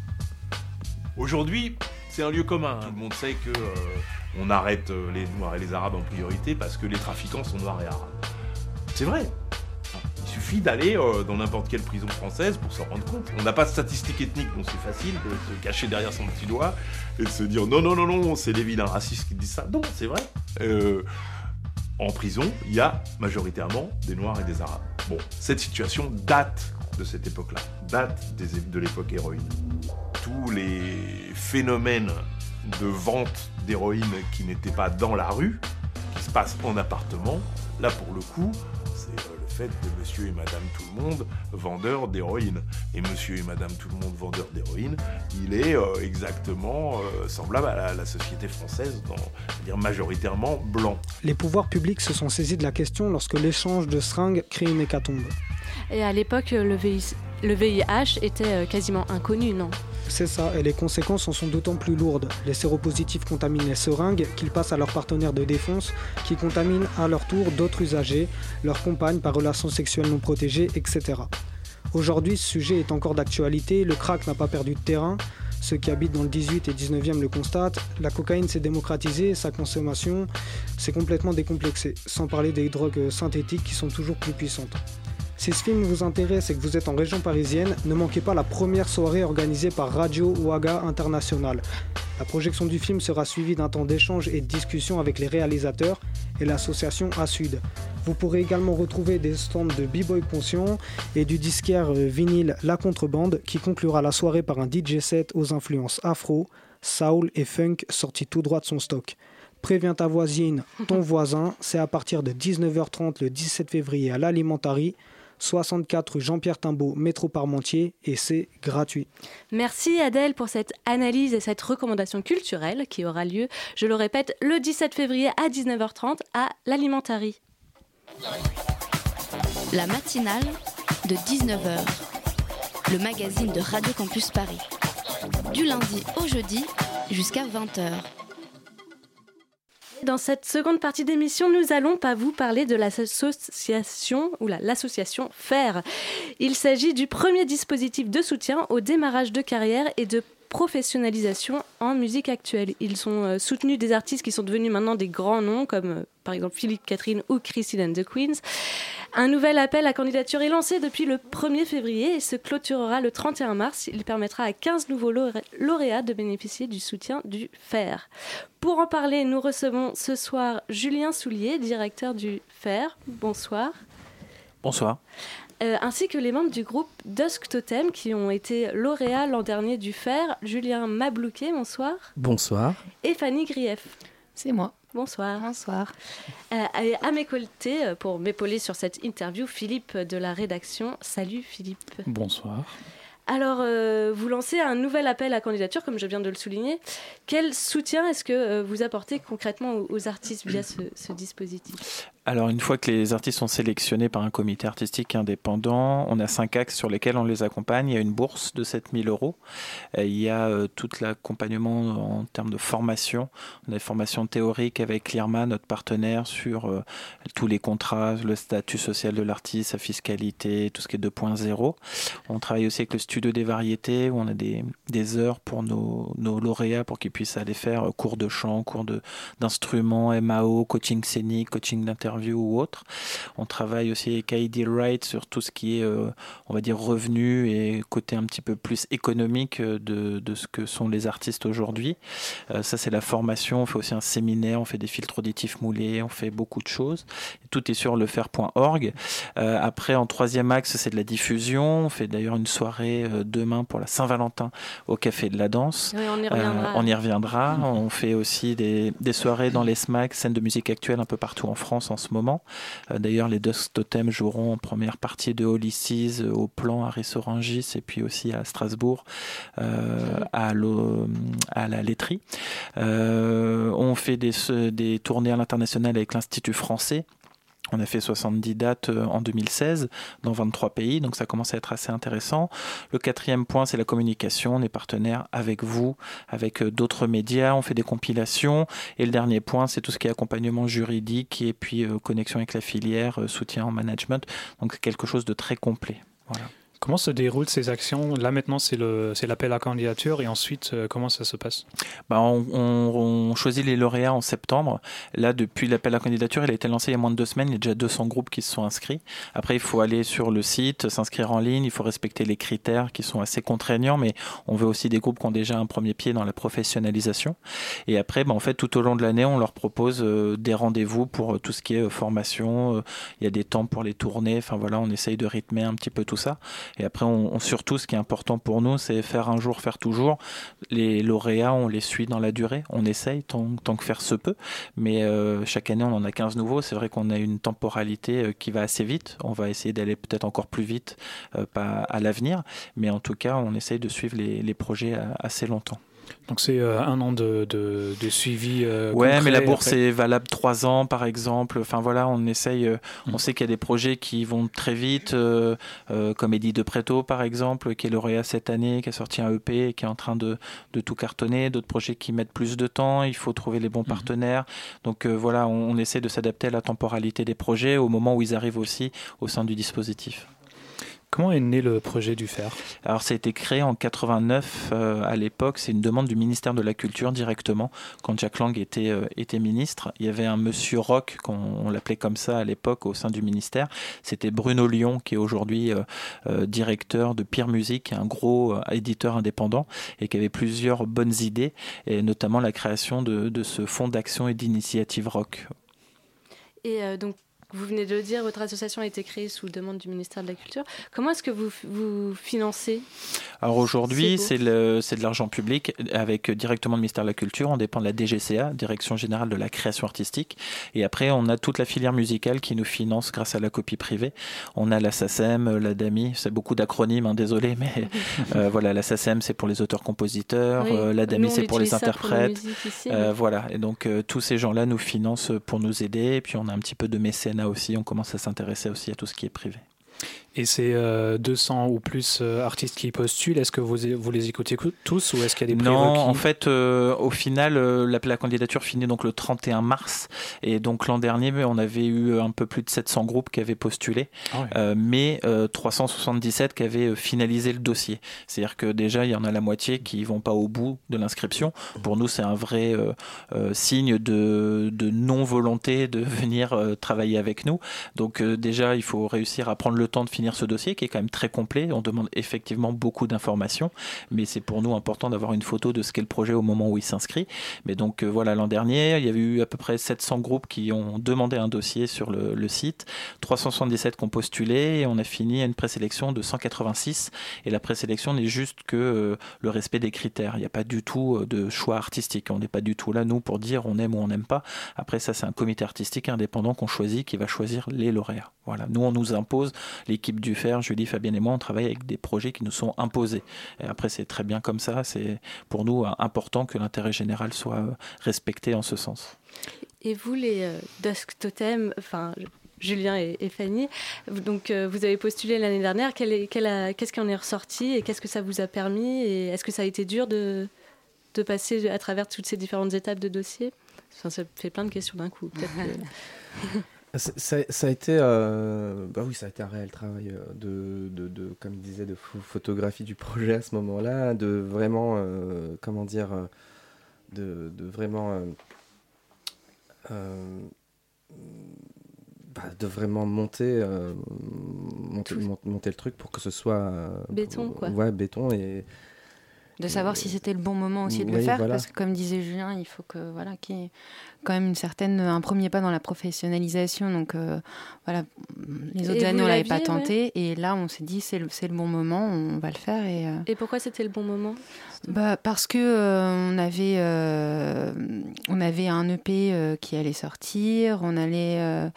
Aujourd'hui, c'est un lieu commun. Tout le monde sait que euh, on arrête euh, les Noirs et les Arabes en priorité parce que les trafiquants sont Noirs et Arabes. C'est vrai. Il suffit d'aller euh, dans n'importe quelle prison française pour s'en rendre compte. On n'a pas de statistiques ethniques, donc c'est facile de se cacher derrière son petit doigt et de se dire non, non, non, non, c'est des vilains racistes qui disent ça. Non, c'est vrai. Euh, en prison, il y a majoritairement des Noirs et des Arabes. Bon, cette situation date de cette époque-là, date de l'époque héroïne. Tous les phénomènes de vente d'héroïne qui n'étaient pas dans la rue, qui se passent en appartement, là pour le coup, fait de monsieur et madame tout le monde vendeur d'héroïne. Et monsieur et madame tout le monde vendeur d'héroïne, il est euh, exactement euh, semblable à la, société française, c'est-à-dire majoritairement blanc. Les pouvoirs publics se sont saisis de la question lorsque l'échange de seringues crée une hécatombe. Et à l'époque, le, le VIH était euh, quasiment inconnu, non? C'est ça, et les conséquences en sont d'autant plus lourdes. Les séropositifs contaminent les seringues qu'ils passent à leurs partenaires de défense, qui contaminent à leur tour d'autres usagers, leurs compagnes par relations sexuelles non protégées, etc. Aujourd'hui, ce sujet est encore d'actualité, le crack n'a pas perdu de terrain, ceux qui habitent dans le 18 et 19e le constatent, la cocaïne s'est démocratisée, sa consommation s'est complètement décomplexée, sans parler des drogues synthétiques qui sont toujours plus puissantes. Si ce film vous intéresse et que vous êtes en région parisienne, ne manquez pas la première soirée organisée par Radio Ouaga International. La projection du film sera suivie d'un temps d'échange et de discussion avec les réalisateurs et l'association A-Sud. Vous pourrez également retrouver des stands de B-Boy Conscient et du disquaire vinyle La Contrebande qui conclura la soirée par un DJ set aux influences afro, soul et funk sorti tout droit de son stock. Préviens ta voisine, ton voisin, c'est à partir de 19h30 le 17 février à l'Alimentary. 64 rue Jean-Pierre Timbaud, métro Parmentier, et c'est gratuit. Merci Adèle pour cette analyse et cette recommandation culturelle qui aura lieu, je le répète, le 17 février à 19h30 à l'Alimentary. La matinale de 19h, le magazine de Radio Campus Paris. Du lundi au jeudi jusqu'à 20h. Dans cette seconde partie d'émission, nous allons pas vous parler de l'association ou l'association FAIR. Il s'agit du premier dispositif de soutien au démarrage de carrière et de professionnalisation en musique actuelle. Ils sont euh, soutenus des artistes qui sont devenus maintenant des grands noms, comme euh, par exemple Philippe Catherine ou Christine and the Queens. Un nouvel appel à candidature est lancé depuis le 1er février et se clôturera le 31 mars. Il permettra à 15 nouveaux lauréats de bénéficier du soutien du FAIR. Pour en parler, nous recevons ce soir Julien Soulier, directeur du FAIR. Bonsoir. Bonsoir. Euh, ainsi que les membres du groupe Dusk Totem qui ont été lauréats l'an dernier du FER, Julien Mablouquet, bonsoir. Bonsoir. Et Fanny Grief. C'est moi. Bonsoir. Bonsoir. Euh, et à mes côtés, euh, pour m'épauler sur cette interview, Philippe de la rédaction. Salut Philippe. Bonsoir. Alors, euh, vous lancez un nouvel appel à candidature, comme je viens de le souligner. Quel soutien est-ce que euh, vous apportez concrètement aux, aux artistes via ce, ce dispositif? Alors, une fois que les artistes sont sélectionnés par un comité artistique indépendant, on a cinq axes sur lesquels on les accompagne. Il y a une bourse de 7000 euros. Il y a euh, tout l'accompagnement en termes de formation. On a des formations théoriques avec l'IRMA, notre partenaire, sur euh, tous les contrats, le statut social de l'artiste, sa fiscalité, tout ce qui est 2.0. On travaille aussi avec le studio des variétés, où on a des, des heures pour nos, nos lauréats pour qu'ils puissent aller faire euh, cours de chant, cours d'instruments, MAO, coaching scénique, coaching d'interview ou autre. On travaille aussi avec ID Wright sur tout ce qui est, euh, on va dire, revenu et côté un petit peu plus économique euh, de, de ce que sont les artistes aujourd'hui. Euh, ça, c'est la formation. On fait aussi un séminaire, on fait des filtres auditifs moulés, on fait beaucoup de choses. Tout est sur lefaire.org. Euh, après, en troisième axe, c'est de la diffusion. On fait d'ailleurs une soirée demain pour la Saint-Valentin au Café de la Danse. Oui, on y reviendra. On y reviendra. On fait aussi des, des soirées dans les SMAC, scènes de musique actuelle un peu partout en France en moment. Euh, D'ailleurs, les Dusk Totem joueront en première partie de Holy Seas euh, au plan à Rissorangis et puis aussi à Strasbourg euh, à, la laiterie. On fait des tournées à l'international avec l'Institut français. On a fait 70 dates euh, en 2016 dans 23 pays, donc ça commence à être assez intéressant. Le quatrième point, c'est la communication. On est partenaire avec vous, avec euh, d'autres médias, on fait des compilations. Et le dernier point, c'est tout ce qui est accompagnement juridique et puis euh, connexion avec la filière, soutien en management. Donc quelque chose de très complet. Voilà. Comment se déroulent ces actions? Là maintenant, c'est l'appel à candidature et ensuite, euh, comment ça se passe? Bah, on, choisit les lauréats en septembre. Là, depuis l'appel à candidature, il a été lancé il y a moins de deux semaines. Il y a déjà 200 groupes qui se sont inscrits. Après, il faut aller sur le site, s'inscrire en ligne. Il faut respecter les critères qui sont assez contraignants, mais on veut aussi des groupes qui ont déjà un premier pied dans la professionnalisation. Et après, bah, en fait, tout au long de l'année, on leur propose euh, des rendez-vous pour euh, tout ce qui est formation. Il y a des temps pour les tournées. Enfin voilà, on essaye de rythmer un petit peu tout ça. Et après, on, on- surtout, ce qui est important pour nous, c'est faire un jour, faire toujours. Les lauréats, on les suit dans la durée. On essaye tant, tant que faire se peut. Mais euh, chaque année, on en a 15 nouveaux. C'est vrai qu'on a une temporalité euh, qui va assez vite. On va essayer d'aller peut-être encore plus vite euh, pas à l'avenir. Mais en tout cas, on essaye de suivre les, projets assez longtemps. Donc c'est euh, un an de, de, de suivi. euh, Ouais, concret, mais la bourse après. est valable trois ans, par exemple. Enfin voilà, on essaye. euh, On sait qu'il y a des projets qui vont très vite, euh, comme Eddie de Preto, par exemple, qui est lauréat cette année, qui a sorti un EP et qui est en train de, de tout cartonner. D'autres projets qui mettent plus de temps. Il faut trouver les bons partenaires. Donc voilà, on, on essaie de s'adapter à la temporalité des projets au moment où ils arrivent aussi au sein du dispositif. Comment est né le projet du fer? Alors ça a été créé en 89 euh, à l'époque, c'est une demande du ministère de la Culture directement quand Jack Lang était euh, était ministre, il y avait un monsieur Rock qu'on on l'appelait comme ça à l'époque au sein du ministère, c'était Bruno Lyon qui est aujourd'hui euh, euh, directeur de Pire Musique, un gros euh, éditeur indépendant et qui avait plusieurs bonnes idées et notamment la création de, de ce fonds d'action et d'initiative rock. Et euh, donc, vous venez de le dire, votre association a été créée sous demande du ministère de la Culture. Comment est-ce que vous vous financez Alors aujourd'hui, C'est de l'argent public avec directement le ministère de la Culture. On dépend de la DGCA, Direction Générale de la Création Artistique. Et après, on a toute la filière musicale qui nous finance grâce à la copie privée. On a la SACEM, la DAMI, c'est beaucoup d'acronymes, hein, désolé, mais [laughs] euh, voilà, la SACEM c'est pour les auteurs-compositeurs, Oui, euh, la DAMI c'est pour les pour interprètes. ici, Euh, voilà, et donc tous ces gens-là nous financent pour nous aider. Et puis on a un petit peu de mécénat aussi. On commence à s'intéresser aussi à tout ce qui est privé. Et c'est euh, 200 ou plus euh, artistes qui postulent. Est-ce que vous, vous les écoutez tous ou est-ce qu'il y a des Non, en fait, euh, au final, euh, à candidature finit donc le 31 mars. Et donc l'an dernier, on avait eu un peu plus de 700 groupes qui avaient postulé, Ah euh, mais euh, 377 qui avaient euh, finalisé le dossier. C'est-à-dire que déjà, il y en a la moitié qui vont pas au bout de l'inscription. Pour nous, c'est un vrai euh, euh, signe de, de non-volonté de [laughs] venir euh, travailler avec nous. Donc euh, déjà, il faut réussir à prendre le temps de finir ce dossier qui est quand même très complet. On demande effectivement beaucoup d'informations, mais c'est pour nous important d'avoir une photo de ce qu'est le projet au moment où il s'inscrit. Mais donc euh, voilà, l'an dernier, il y avait eu à peu près 700 groupes qui ont demandé un dossier sur le, le site, 377 qui ont postulé, et on a fini à une présélection de 186. Et la présélection n'est juste que euh, le respect des critères. Il n'y a pas du tout euh, de choix artistique. On n'est pas du tout là, nous, pour dire on aime ou on n'aime pas. Après, ça, c'est un comité artistique indépendant qu'on choisit, qui va choisir les lauréats. Voilà. Nous, on nous impose, l'équipe du Fer, Julie, Fabienne et moi, on travaille avec des projets qui nous sont imposés. Et après, c'est très bien comme ça. C'est pour nous important que l'intérêt général soit euh, respecté en ce sens. Et vous, les euh, Dusk Totem, enfin, Julien et, et Fanny, donc euh, vous avez postulé l'année dernière. Qu'est-ce qui en est ressorti et qu'est-ce que ça vous a permis Et est-ce que ça a été dur de, de passer à travers toutes ces différentes étapes de dossier? Enfin, Ça fait plein de questions d'un coup. que- [laughs] Ça, ça a été, euh, bah oui, ça a été un réel travail euh, de, de, de comme il disait, de pho- photographie du projet à ce moment-là, de vraiment, euh, comment dire, euh, de, de vraiment, euh, euh, bah, de vraiment monter, monter, mon- monter le truc pour que ce soit Béton, pour- quoi. Ouais, béton et De savoir si c'était le bon moment aussi de le faire, voilà. parce que comme disait Julien, il faut que voilà qu'il y ait quand même une certaine un premier pas dans la professionnalisation. Donc euh, voilà, les autres Et années on l'avait pas ouais tenté, et là on s'est dit c'est le, c'est le bon moment, on va le faire. Et, euh, Et pourquoi c'était le bon moment bah, parce que euh, on avait euh, on avait un EP euh, qui allait sortir, on allait euh,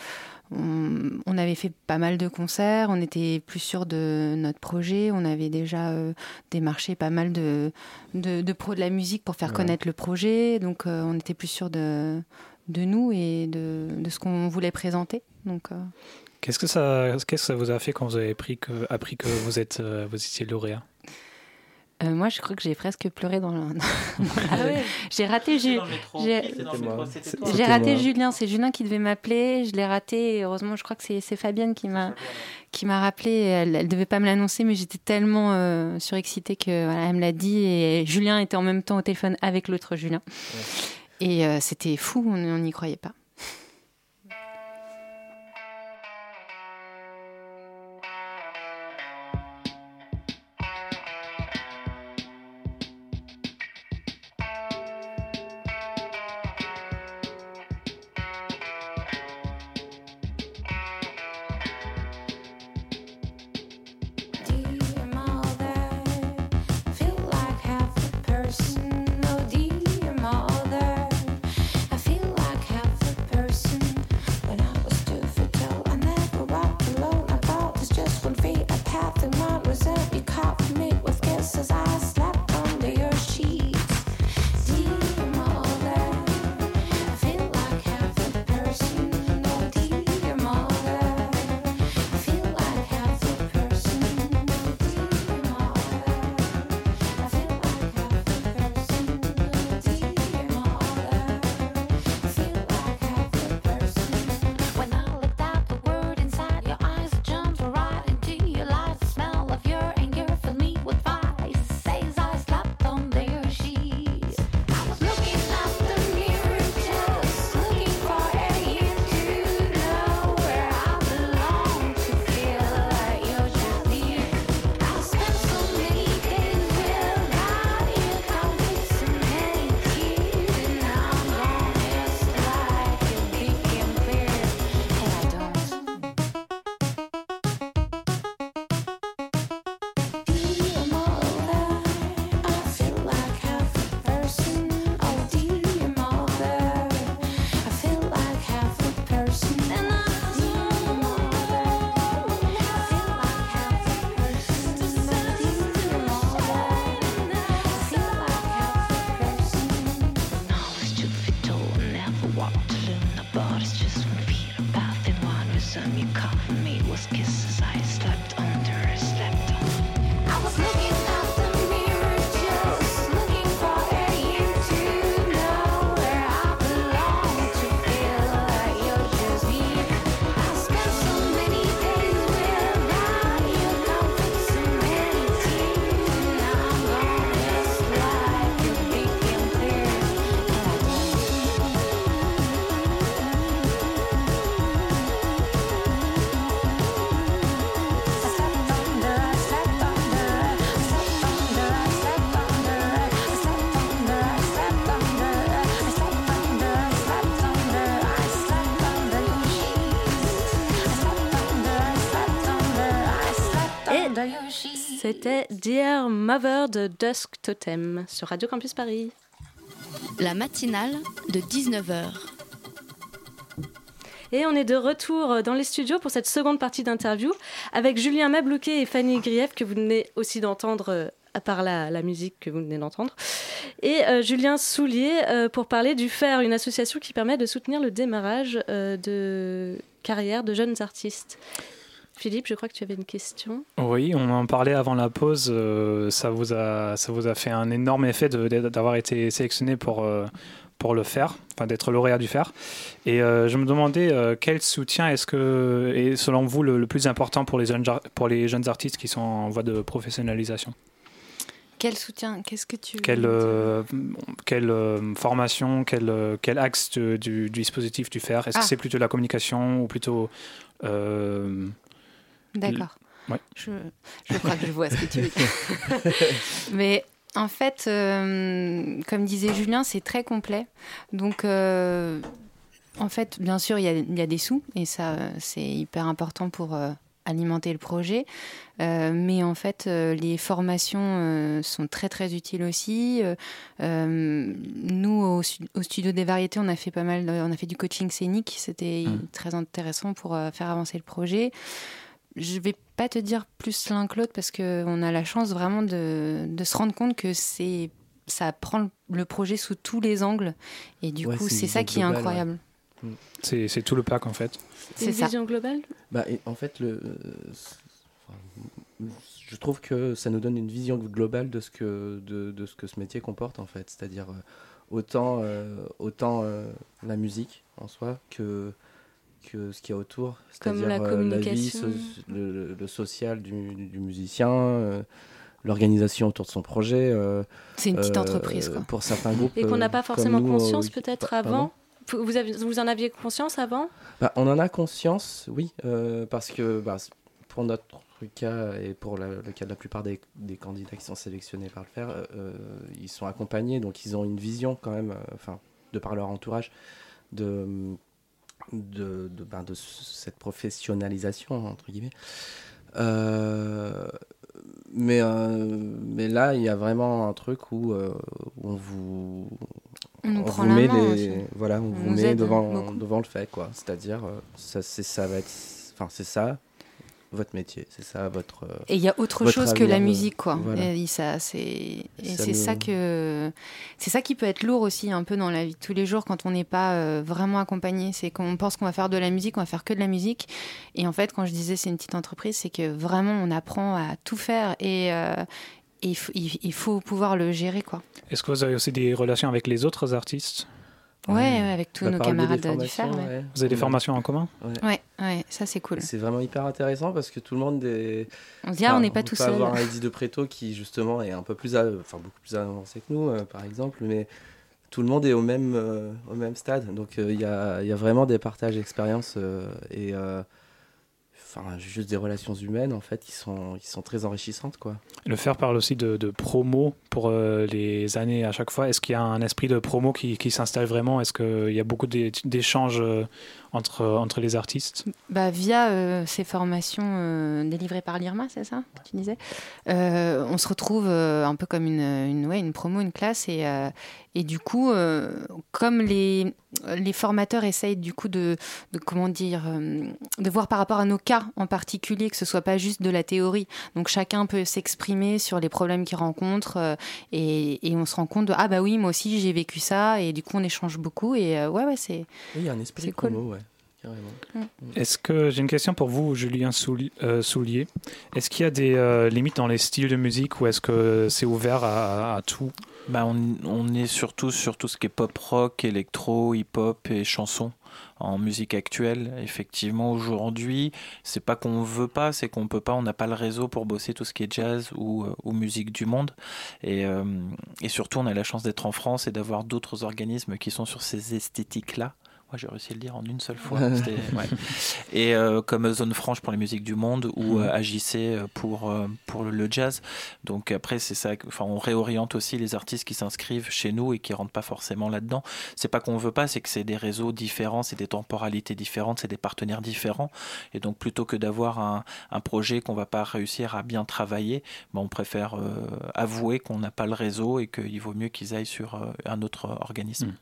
on, on avait fait pas mal de concerts, on était plus sûr de notre projet, on avait déjà euh, démarché pas mal de, de, de pros de la musique pour faire Ouais. connaître le projet, donc euh, on était plus sûr de, de nous et de, de ce qu'on voulait présenter. Donc, euh, Qu'est-ce que ça, qu'est-ce que ça vous a fait quand vous avez appris que, appris que vous êtes, vous étiez lauréat? Euh, moi, je crois que j'ai presque pleuré dans [laughs] la. dans Ah ouais. J'ai raté Ju- j'ai- le raté moi. Julien, c'est Julien qui devait m'appeler, je l'ai raté et heureusement je crois que c'est c'est Fabienne qui m'a qui m'a rappelé, elle, elle devait pas me l'annoncer mais j'étais tellement euh, surexcitée que voilà, elle me l'a dit et Julien était en même temps au téléphone avec l'autre Julien. Et euh, c'était fou, on n'y croyait pas. C'était Dear Mother de Dusk Totem sur Radio Campus Paris. La matinale de 19h. Et on est de retour dans les studios pour cette seconde partie d'interview avec Julien Mablouquet et Fanny Grief que vous venez aussi d'entendre euh, à part la, la musique que vous venez d'entendre. Et euh, Julien Soulier euh, pour parler du FAIR, une association qui permet de soutenir le démarrage euh, de carrière de jeunes artistes. Philippe, je crois que tu avais une question. Oui, on en parlait avant la pause. euh, ça, vous a, ça vous a fait un énorme effet d'avoir été sélectionné pour, euh, pour le faire, enfin d'être lauréat du faire. Et euh, je me demandais euh, quel soutien est-ce que est selon vous le, le plus important pour les, jeunes, pour les jeunes artistes qui sont en voie de professionnalisation? Quel soutien? Qu'est-ce que tu. Quelle, euh, quelle euh, formation, quel, quel axe de- du, du dispositif du faire Est-ce Ah. que c'est plutôt la communication ou plutôt. euh, D'accord. ouais. Je, je crois que je vois ce que tu veux dire. [laughs] Mais en fait, euh, comme disait Julien, c'est très complet. Donc, euh, en fait, bien sûr, il y a, il y a des sous et ça, c'est hyper important pour euh, alimenter le projet. Euh, mais en fait, euh, les formations euh, sont très très utiles aussi. Nous, au, stu- au studio des variétés, on a fait pas mal, de- on a fait du coaching scénique. C'était Mm. très intéressant pour faire avancer le projet. Je vais pas te dire plus l'un que l'autre parce qu'on a la chance vraiment de, de se rendre compte que c'est ça prend le- projet sous tous les angles et du Ouais, coup c'est ça qui est globale, incroyable. Mm. C'est tout le pack en fait. C'est une ça. vision globale? Bah, et en fait, le, euh, je trouve que ça nous donne une vision globale de ce que, de, de ce, que ce métier comporte, en fait. C'est-à-dire euh, autant, euh, autant euh, la musique en soi que, que ce qu'il y a autour. Comme C'est-à-dire la euh, vie, communication. so- le, social du, du musicien. euh, L'organisation autour de son projet. euh, C'est une petite euh, entreprise, quoi. Pour certains groupes. Et qu'on n'a euh, pas forcément nous, conscience euh, peut-être avant vous, vous avez- vous en aviez conscience avant bah, on en a conscience, oui, euh, parce que bah, pour notre cas et pour la- le cas de la plupart des, des candidats qui sont sélectionnés par le faire, euh, euh, ils sont accompagnés, donc ils ont une vision quand même, euh, enfin, de par leur entourage, de, de, de, ben, de cette professionnalisation, entre guillemets. Euh, mais, euh, mais là, il y a vraiment un truc où, euh, on vous, On on vous met main les, voilà, on, On vous met devant, beaucoup. devant le fait, quoi. C'est-à-dire, euh, ça, c'est, ça va être, enfin, c'est ça votre métier, c'est ça votre. Et il y a autre chose que la musique, quoi. voilà. Et ça, c'est et Ça c'est ça que c'est ça qui peut être lourd aussi un peu dans la vie de tous les jours quand on n'est pas euh, vraiment accompagné. C'est qu'on pense qu'on va faire de la musique, on va faire que de la musique. Et en fait, quand je disais c'est une petite entreprise, c'est que vraiment on apprend à tout faire et euh, et il faut- il, il faut pouvoir le gérer, quoi. Est-ce que vous avez aussi des relations avec les autres artistes? Ouais, ouais, avec tous Bah, nos camarades des du fer. formations, ouais. ouais. Vous avez des On a- formations en commun? Ouais. Ouais, ouais, ça c'est cool. C'est vraiment hyper intéressant parce que tout le monde est. On se dit, ah, on n'est pas tout peut seul. avoir un [laughs] Eddie de Préto qui justement est un peu plus, a- enfin beaucoup plus avancé que nous, euh, par exemple, mais tout le monde est au même, euh, au même stade. Donc euh, il y, a, il y a vraiment des partages d'expériences euh, et euh, juste des relations humaines en fait qui sont, qui sont très enrichissantes quoi. Le faire parle aussi de, de promo pour euh, les années à chaque fois. Est-ce qu'il y a un esprit de promo qui, qui s'installe vraiment? Est-ce qu'il y a beaucoup d'é- d'échanges euh, entre, entre les artistes Bah, via euh, ces formations euh, délivrées par l'IRMA, c'est ça que tu disais? Euh, On se retrouve euh, un peu comme une, une, ouais, une promo, une classe. Et, euh, et du coup, euh, comme les, les formateurs essayent du coup de, de comment dire, de voir par rapport à nos cas en particulier, que ce soit pas juste de la théorie. Donc chacun peut s'exprimer sur les problèmes qu'il rencontre euh, et, et on se rend compte de ah bah oui moi aussi j'ai vécu ça et du coup on échange beaucoup et euh, ouais ouais c'est Oui, il y a un esprit cool. promo, ouais, carrément. Est-ce que j'ai une question pour vous, Julien Souli- euh, Soulier Est-ce qu'il y a des euh, limites dans les styles de musique ou est-ce que c'est ouvert à, à tout? Bah, on, on est surtout sur tout ce qui est pop rock, électro, hip-hop et chansons en musique actuelle. Effectivement, aujourd'hui, c'est pas qu'on veut pas, c'est qu'on peut pas, on n'a pas le réseau pour bosser tout ce qui est jazz ou, euh, ou musique du monde. Et, euh, et surtout, on a la chance d'être en France et d'avoir d'autres organismes qui sont sur ces esthétiques-là Moi, j'ai réussi à le dire en une seule fois. [laughs] Ouais. Et euh, comme Zone Franche pour les musiques du monde ou Mhm. euh, AJC pour, euh, pour le jazz. Donc après, c'est ça. Enfin, on réoriente aussi les artistes qui s'inscrivent chez nous et qui rentrent pas forcément là-dedans. C'est pas qu'on veut pas, c'est que c'est des réseaux différents, c'est des temporalités différentes, c'est des partenaires différents. Et donc plutôt que d'avoir un, un projet qu'on va pas réussir à bien travailler, ben, on préfère euh, avouer qu'on n'a pas le réseau et qu'il vaut mieux qu'ils aillent sur euh, un autre organisme.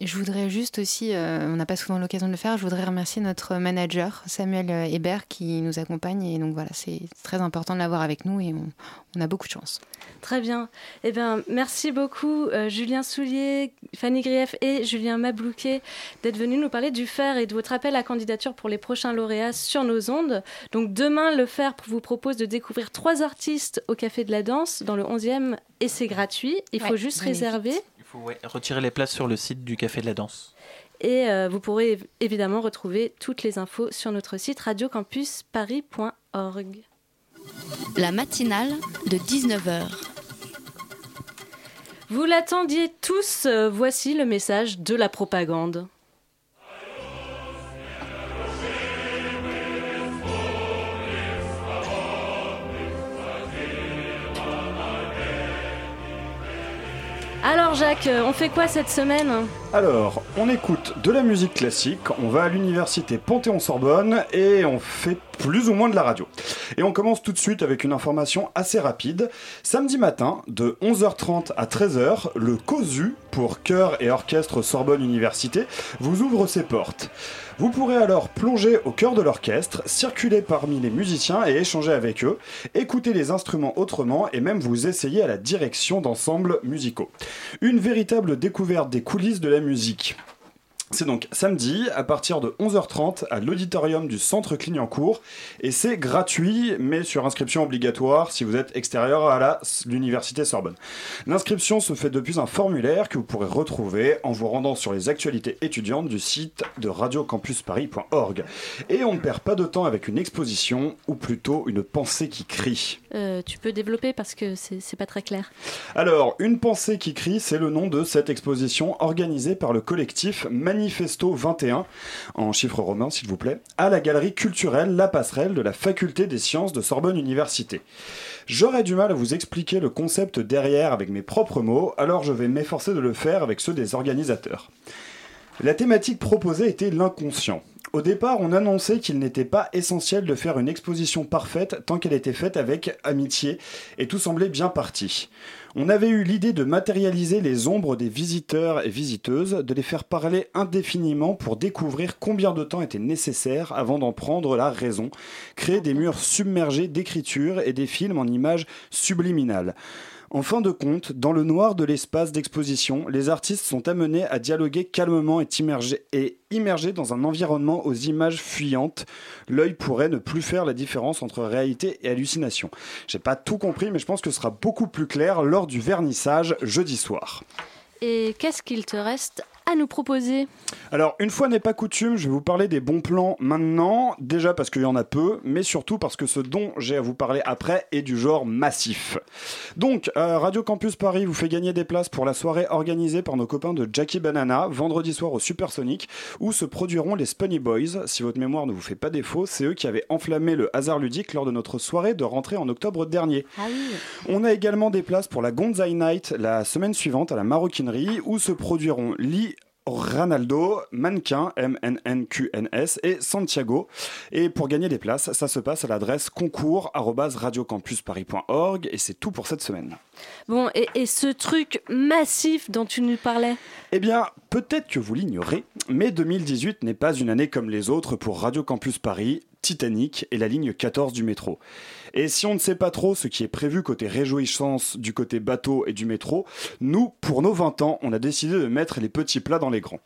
Je voudrais juste aussi, euh, on n'a pas souvent l'occasion de le faire, je voudrais remercier notre manager Samuel euh, Hébert qui nous accompagne et donc voilà, c'est très important de l'avoir avec nous et on, on a beaucoup de chance. Très bien. Eh bien, merci beaucoup euh, Julien Soulier, Fanny Grief et Julien Mablouquet d'être venus nous parler du FER et de votre appel à candidature pour les prochains lauréats sur nos ondes. Donc demain, le FER vous propose de découvrir trois artistes au Café de la Danse dans le 11e et c'est gratuit. Il faut juste réserver. Faut ouais, retirer les places sur le site du Café de la Danse. Et euh, vous pourrez év- évidemment retrouver toutes les infos sur notre site radiocampusparis.org. La matinale de 19h. Vous l'attendiez tous, euh, voici le message de la propagande. Alors Jacques, euh, on fait quoi cette semaine? Alors, on écoute de la musique classique, on va à l'université Panthéon-Sorbonne et on fait plus ou moins de la radio. Et on commence tout de suite avec une information assez rapide. Samedi matin, de 11h30 à 13h, le COSU, pour chœur et orchestre Sorbonne Université, vous ouvre ses portes. Vous pourrez alors plonger au cœur de l'orchestre, circuler parmi les musiciens et échanger avec eux, écouter les instruments autrement et même vous essayer à la direction d'ensembles musicaux. Une véritable découverte des coulisses de la musique. C'est donc samedi à partir de 11h30 à l'auditorium du Centre Clignancourt et c'est gratuit mais sur inscription obligatoire si vous êtes extérieur à l'université Sorbonne. L'inscription se fait depuis un formulaire que vous pourrez retrouver en vous rendant sur les actualités étudiantes du site de radiocampusparis.org. Et on ne perd pas de temps avec une exposition ou plutôt une pensée qui crie. Euh, Tu peux développer parce que c'est pas très clair. Alors, Une pensée qui crie, c'est le nom de cette exposition organisée par le collectif Manifesto 21, en chiffres romains s'il vous plaît, à la galerie culturelle La Passerelle de la Faculté des sciences de Sorbonne Université. J'aurais du mal à vous expliquer le concept derrière avec mes propres mots, alors je vais m'efforcer de le faire avec ceux des organisateurs. La thématique proposée était l'inconscient. Au départ, on annonçait qu'il n'était pas essentiel de faire une exposition parfaite tant qu'elle était faite avec amitié, et tout semblait bien parti. On avait eu l'idée de matérialiser les ombres des visiteurs et visiteuses, de les faire parler indéfiniment pour découvrir combien de temps était nécessaire avant d'en prendre la raison, créer des murs submergés d'écriture et des films en images subliminales. En fin de compte, dans le noir de l'espace d'exposition, les artistes sont amenés à dialoguer calmement et immergés, dans un environnement aux images fuyantes. L'œil pourrait ne plus faire la différence entre réalité et hallucination. J'ai pas tout compris, mais je pense que ce sera beaucoup plus clair lors du vernissage jeudi soir. Et qu'est-ce qu'il te reste à nous proposer Alors, une fois n'est pas coutume, je vais vous parler des bons plans maintenant, déjà parce qu'il y en a peu, mais surtout parce que ce dont j'ai à vous parler après est du genre massif. Donc, euh, Radio Campus Paris vous fait gagner des places pour la soirée organisée par nos copains de Jackie Banana, vendredi soir au Supersonic, où se produiront les Spunny Boys. Si votre mémoire ne vous fait pas défaut, c'est eux qui avaient enflammé le hasard ludique lors de notre soirée de rentrée en octobre dernier. Ah oui. On a également des places pour la Gonzai Night la semaine suivante à la maroquinerie où se produiront Lee Ranaldo, Mannequin, M-N-N-Q-N-S et Santiago. Et pour gagner des places, ça se passe à l'adresse concours.radiocampusparis.org et c'est tout pour cette semaine. Bon, et, et ce truc massif dont tu nous parlais? Eh bien, peut-être que vous l'ignorez, mais 2018 n'est pas une année comme les autres pour Radio Campus Paris, Titanic et la ligne 14 du métro. Et si on ne sait pas trop ce qui est prévu côté réjouissance du côté bateau et du métro, nous, pour nos 20 ans, on a décidé de mettre les petits plats dans les grands.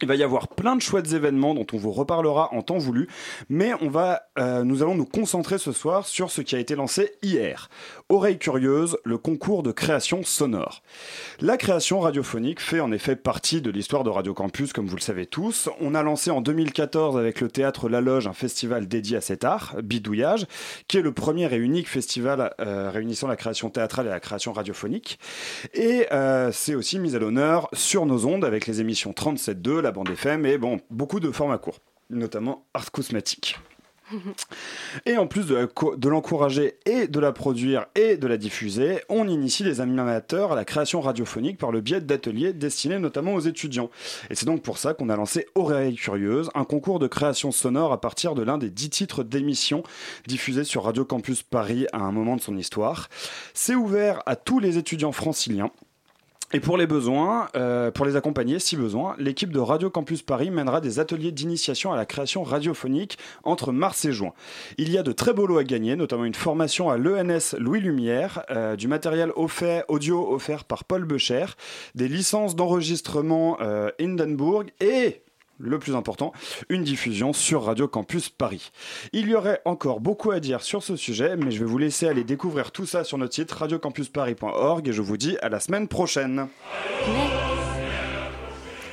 Il va y avoir plein de chouettes événements dont on vous reparlera en temps voulu, mais on va, euh, nous allons nous concentrer ce soir sur ce qui a été lancé hier. Oreille curieuse, le concours de création sonore. La création radiophonique fait en effet partie de l'histoire de Radio Campus, comme vous le savez tous. On a lancé en 2014 avec le théâtre La Loge un festival dédié à cet art, Bidouillage, qui est le premier et unique festival euh, réunissant la création théâtrale et la création radiophonique. Et euh, c'est aussi mis à l'honneur sur nos ondes avec les émissions 37.2, la bande FM et bon, beaucoup de formats courts, notamment Art Cosmétique. Et en plus de l'encourager et de la produire et de la diffuser, on initie les animateurs à la création radiophonique par le biais d'ateliers destinés notamment aux étudiants. Et c'est donc pour ça qu'on a lancé Oreille Curieuse, un concours de création sonore à partir de l'un des dix titres d'émissions diffusés sur Radio Campus Paris à un moment de son histoire. C'est ouvert à tous les étudiants franciliens. Et pour les besoins, euh, pour les accompagner si besoin, l'équipe de Radio Campus Paris mènera des ateliers d'initiation à la création radiophonique entre mars et juin. Il y a de très beaux lots à gagner, notamment une formation à l'ENS Louis Lumière, euh, du matériel offert, audio offert par Paul Becher, des licences d'enregistrement euh, Hindenburg et le plus important, une diffusion sur Radio Campus Paris. Il y aurait encore beaucoup à dire sur ce sujet, mais je vais vous laisser aller découvrir tout ça sur notre site radiocampusparis.org et je vous dis à la semaine prochaine.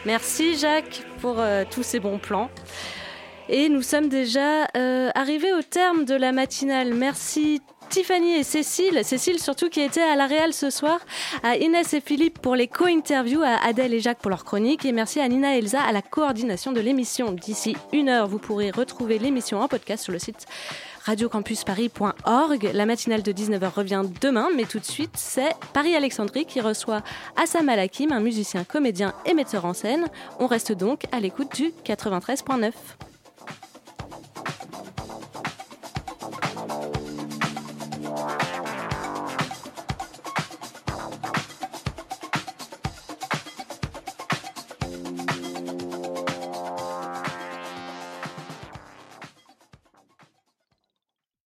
Merci Jacques pour euh, tous ces bons plans. Et nous sommes déjà euh, arrivés au terme de la matinale. Merci Tiffany et Cécile, Cécile surtout qui était à la Réal ce soir, à Inès et Philippe pour les co-interviews, à Adèle et Jacques pour leur chronique, et merci à Nina et Elsa à la coordination de l'émission. D'ici une heure, vous pourrez retrouver l'émission en podcast sur le site radiocampusparis.org. La matinale de 19h revient demain, mais tout de suite, c'est Paris-Alexandrie qui reçoit Assam Alakim, un musicien, comédien et metteur en scène. On reste donc à l'écoute du 93.9.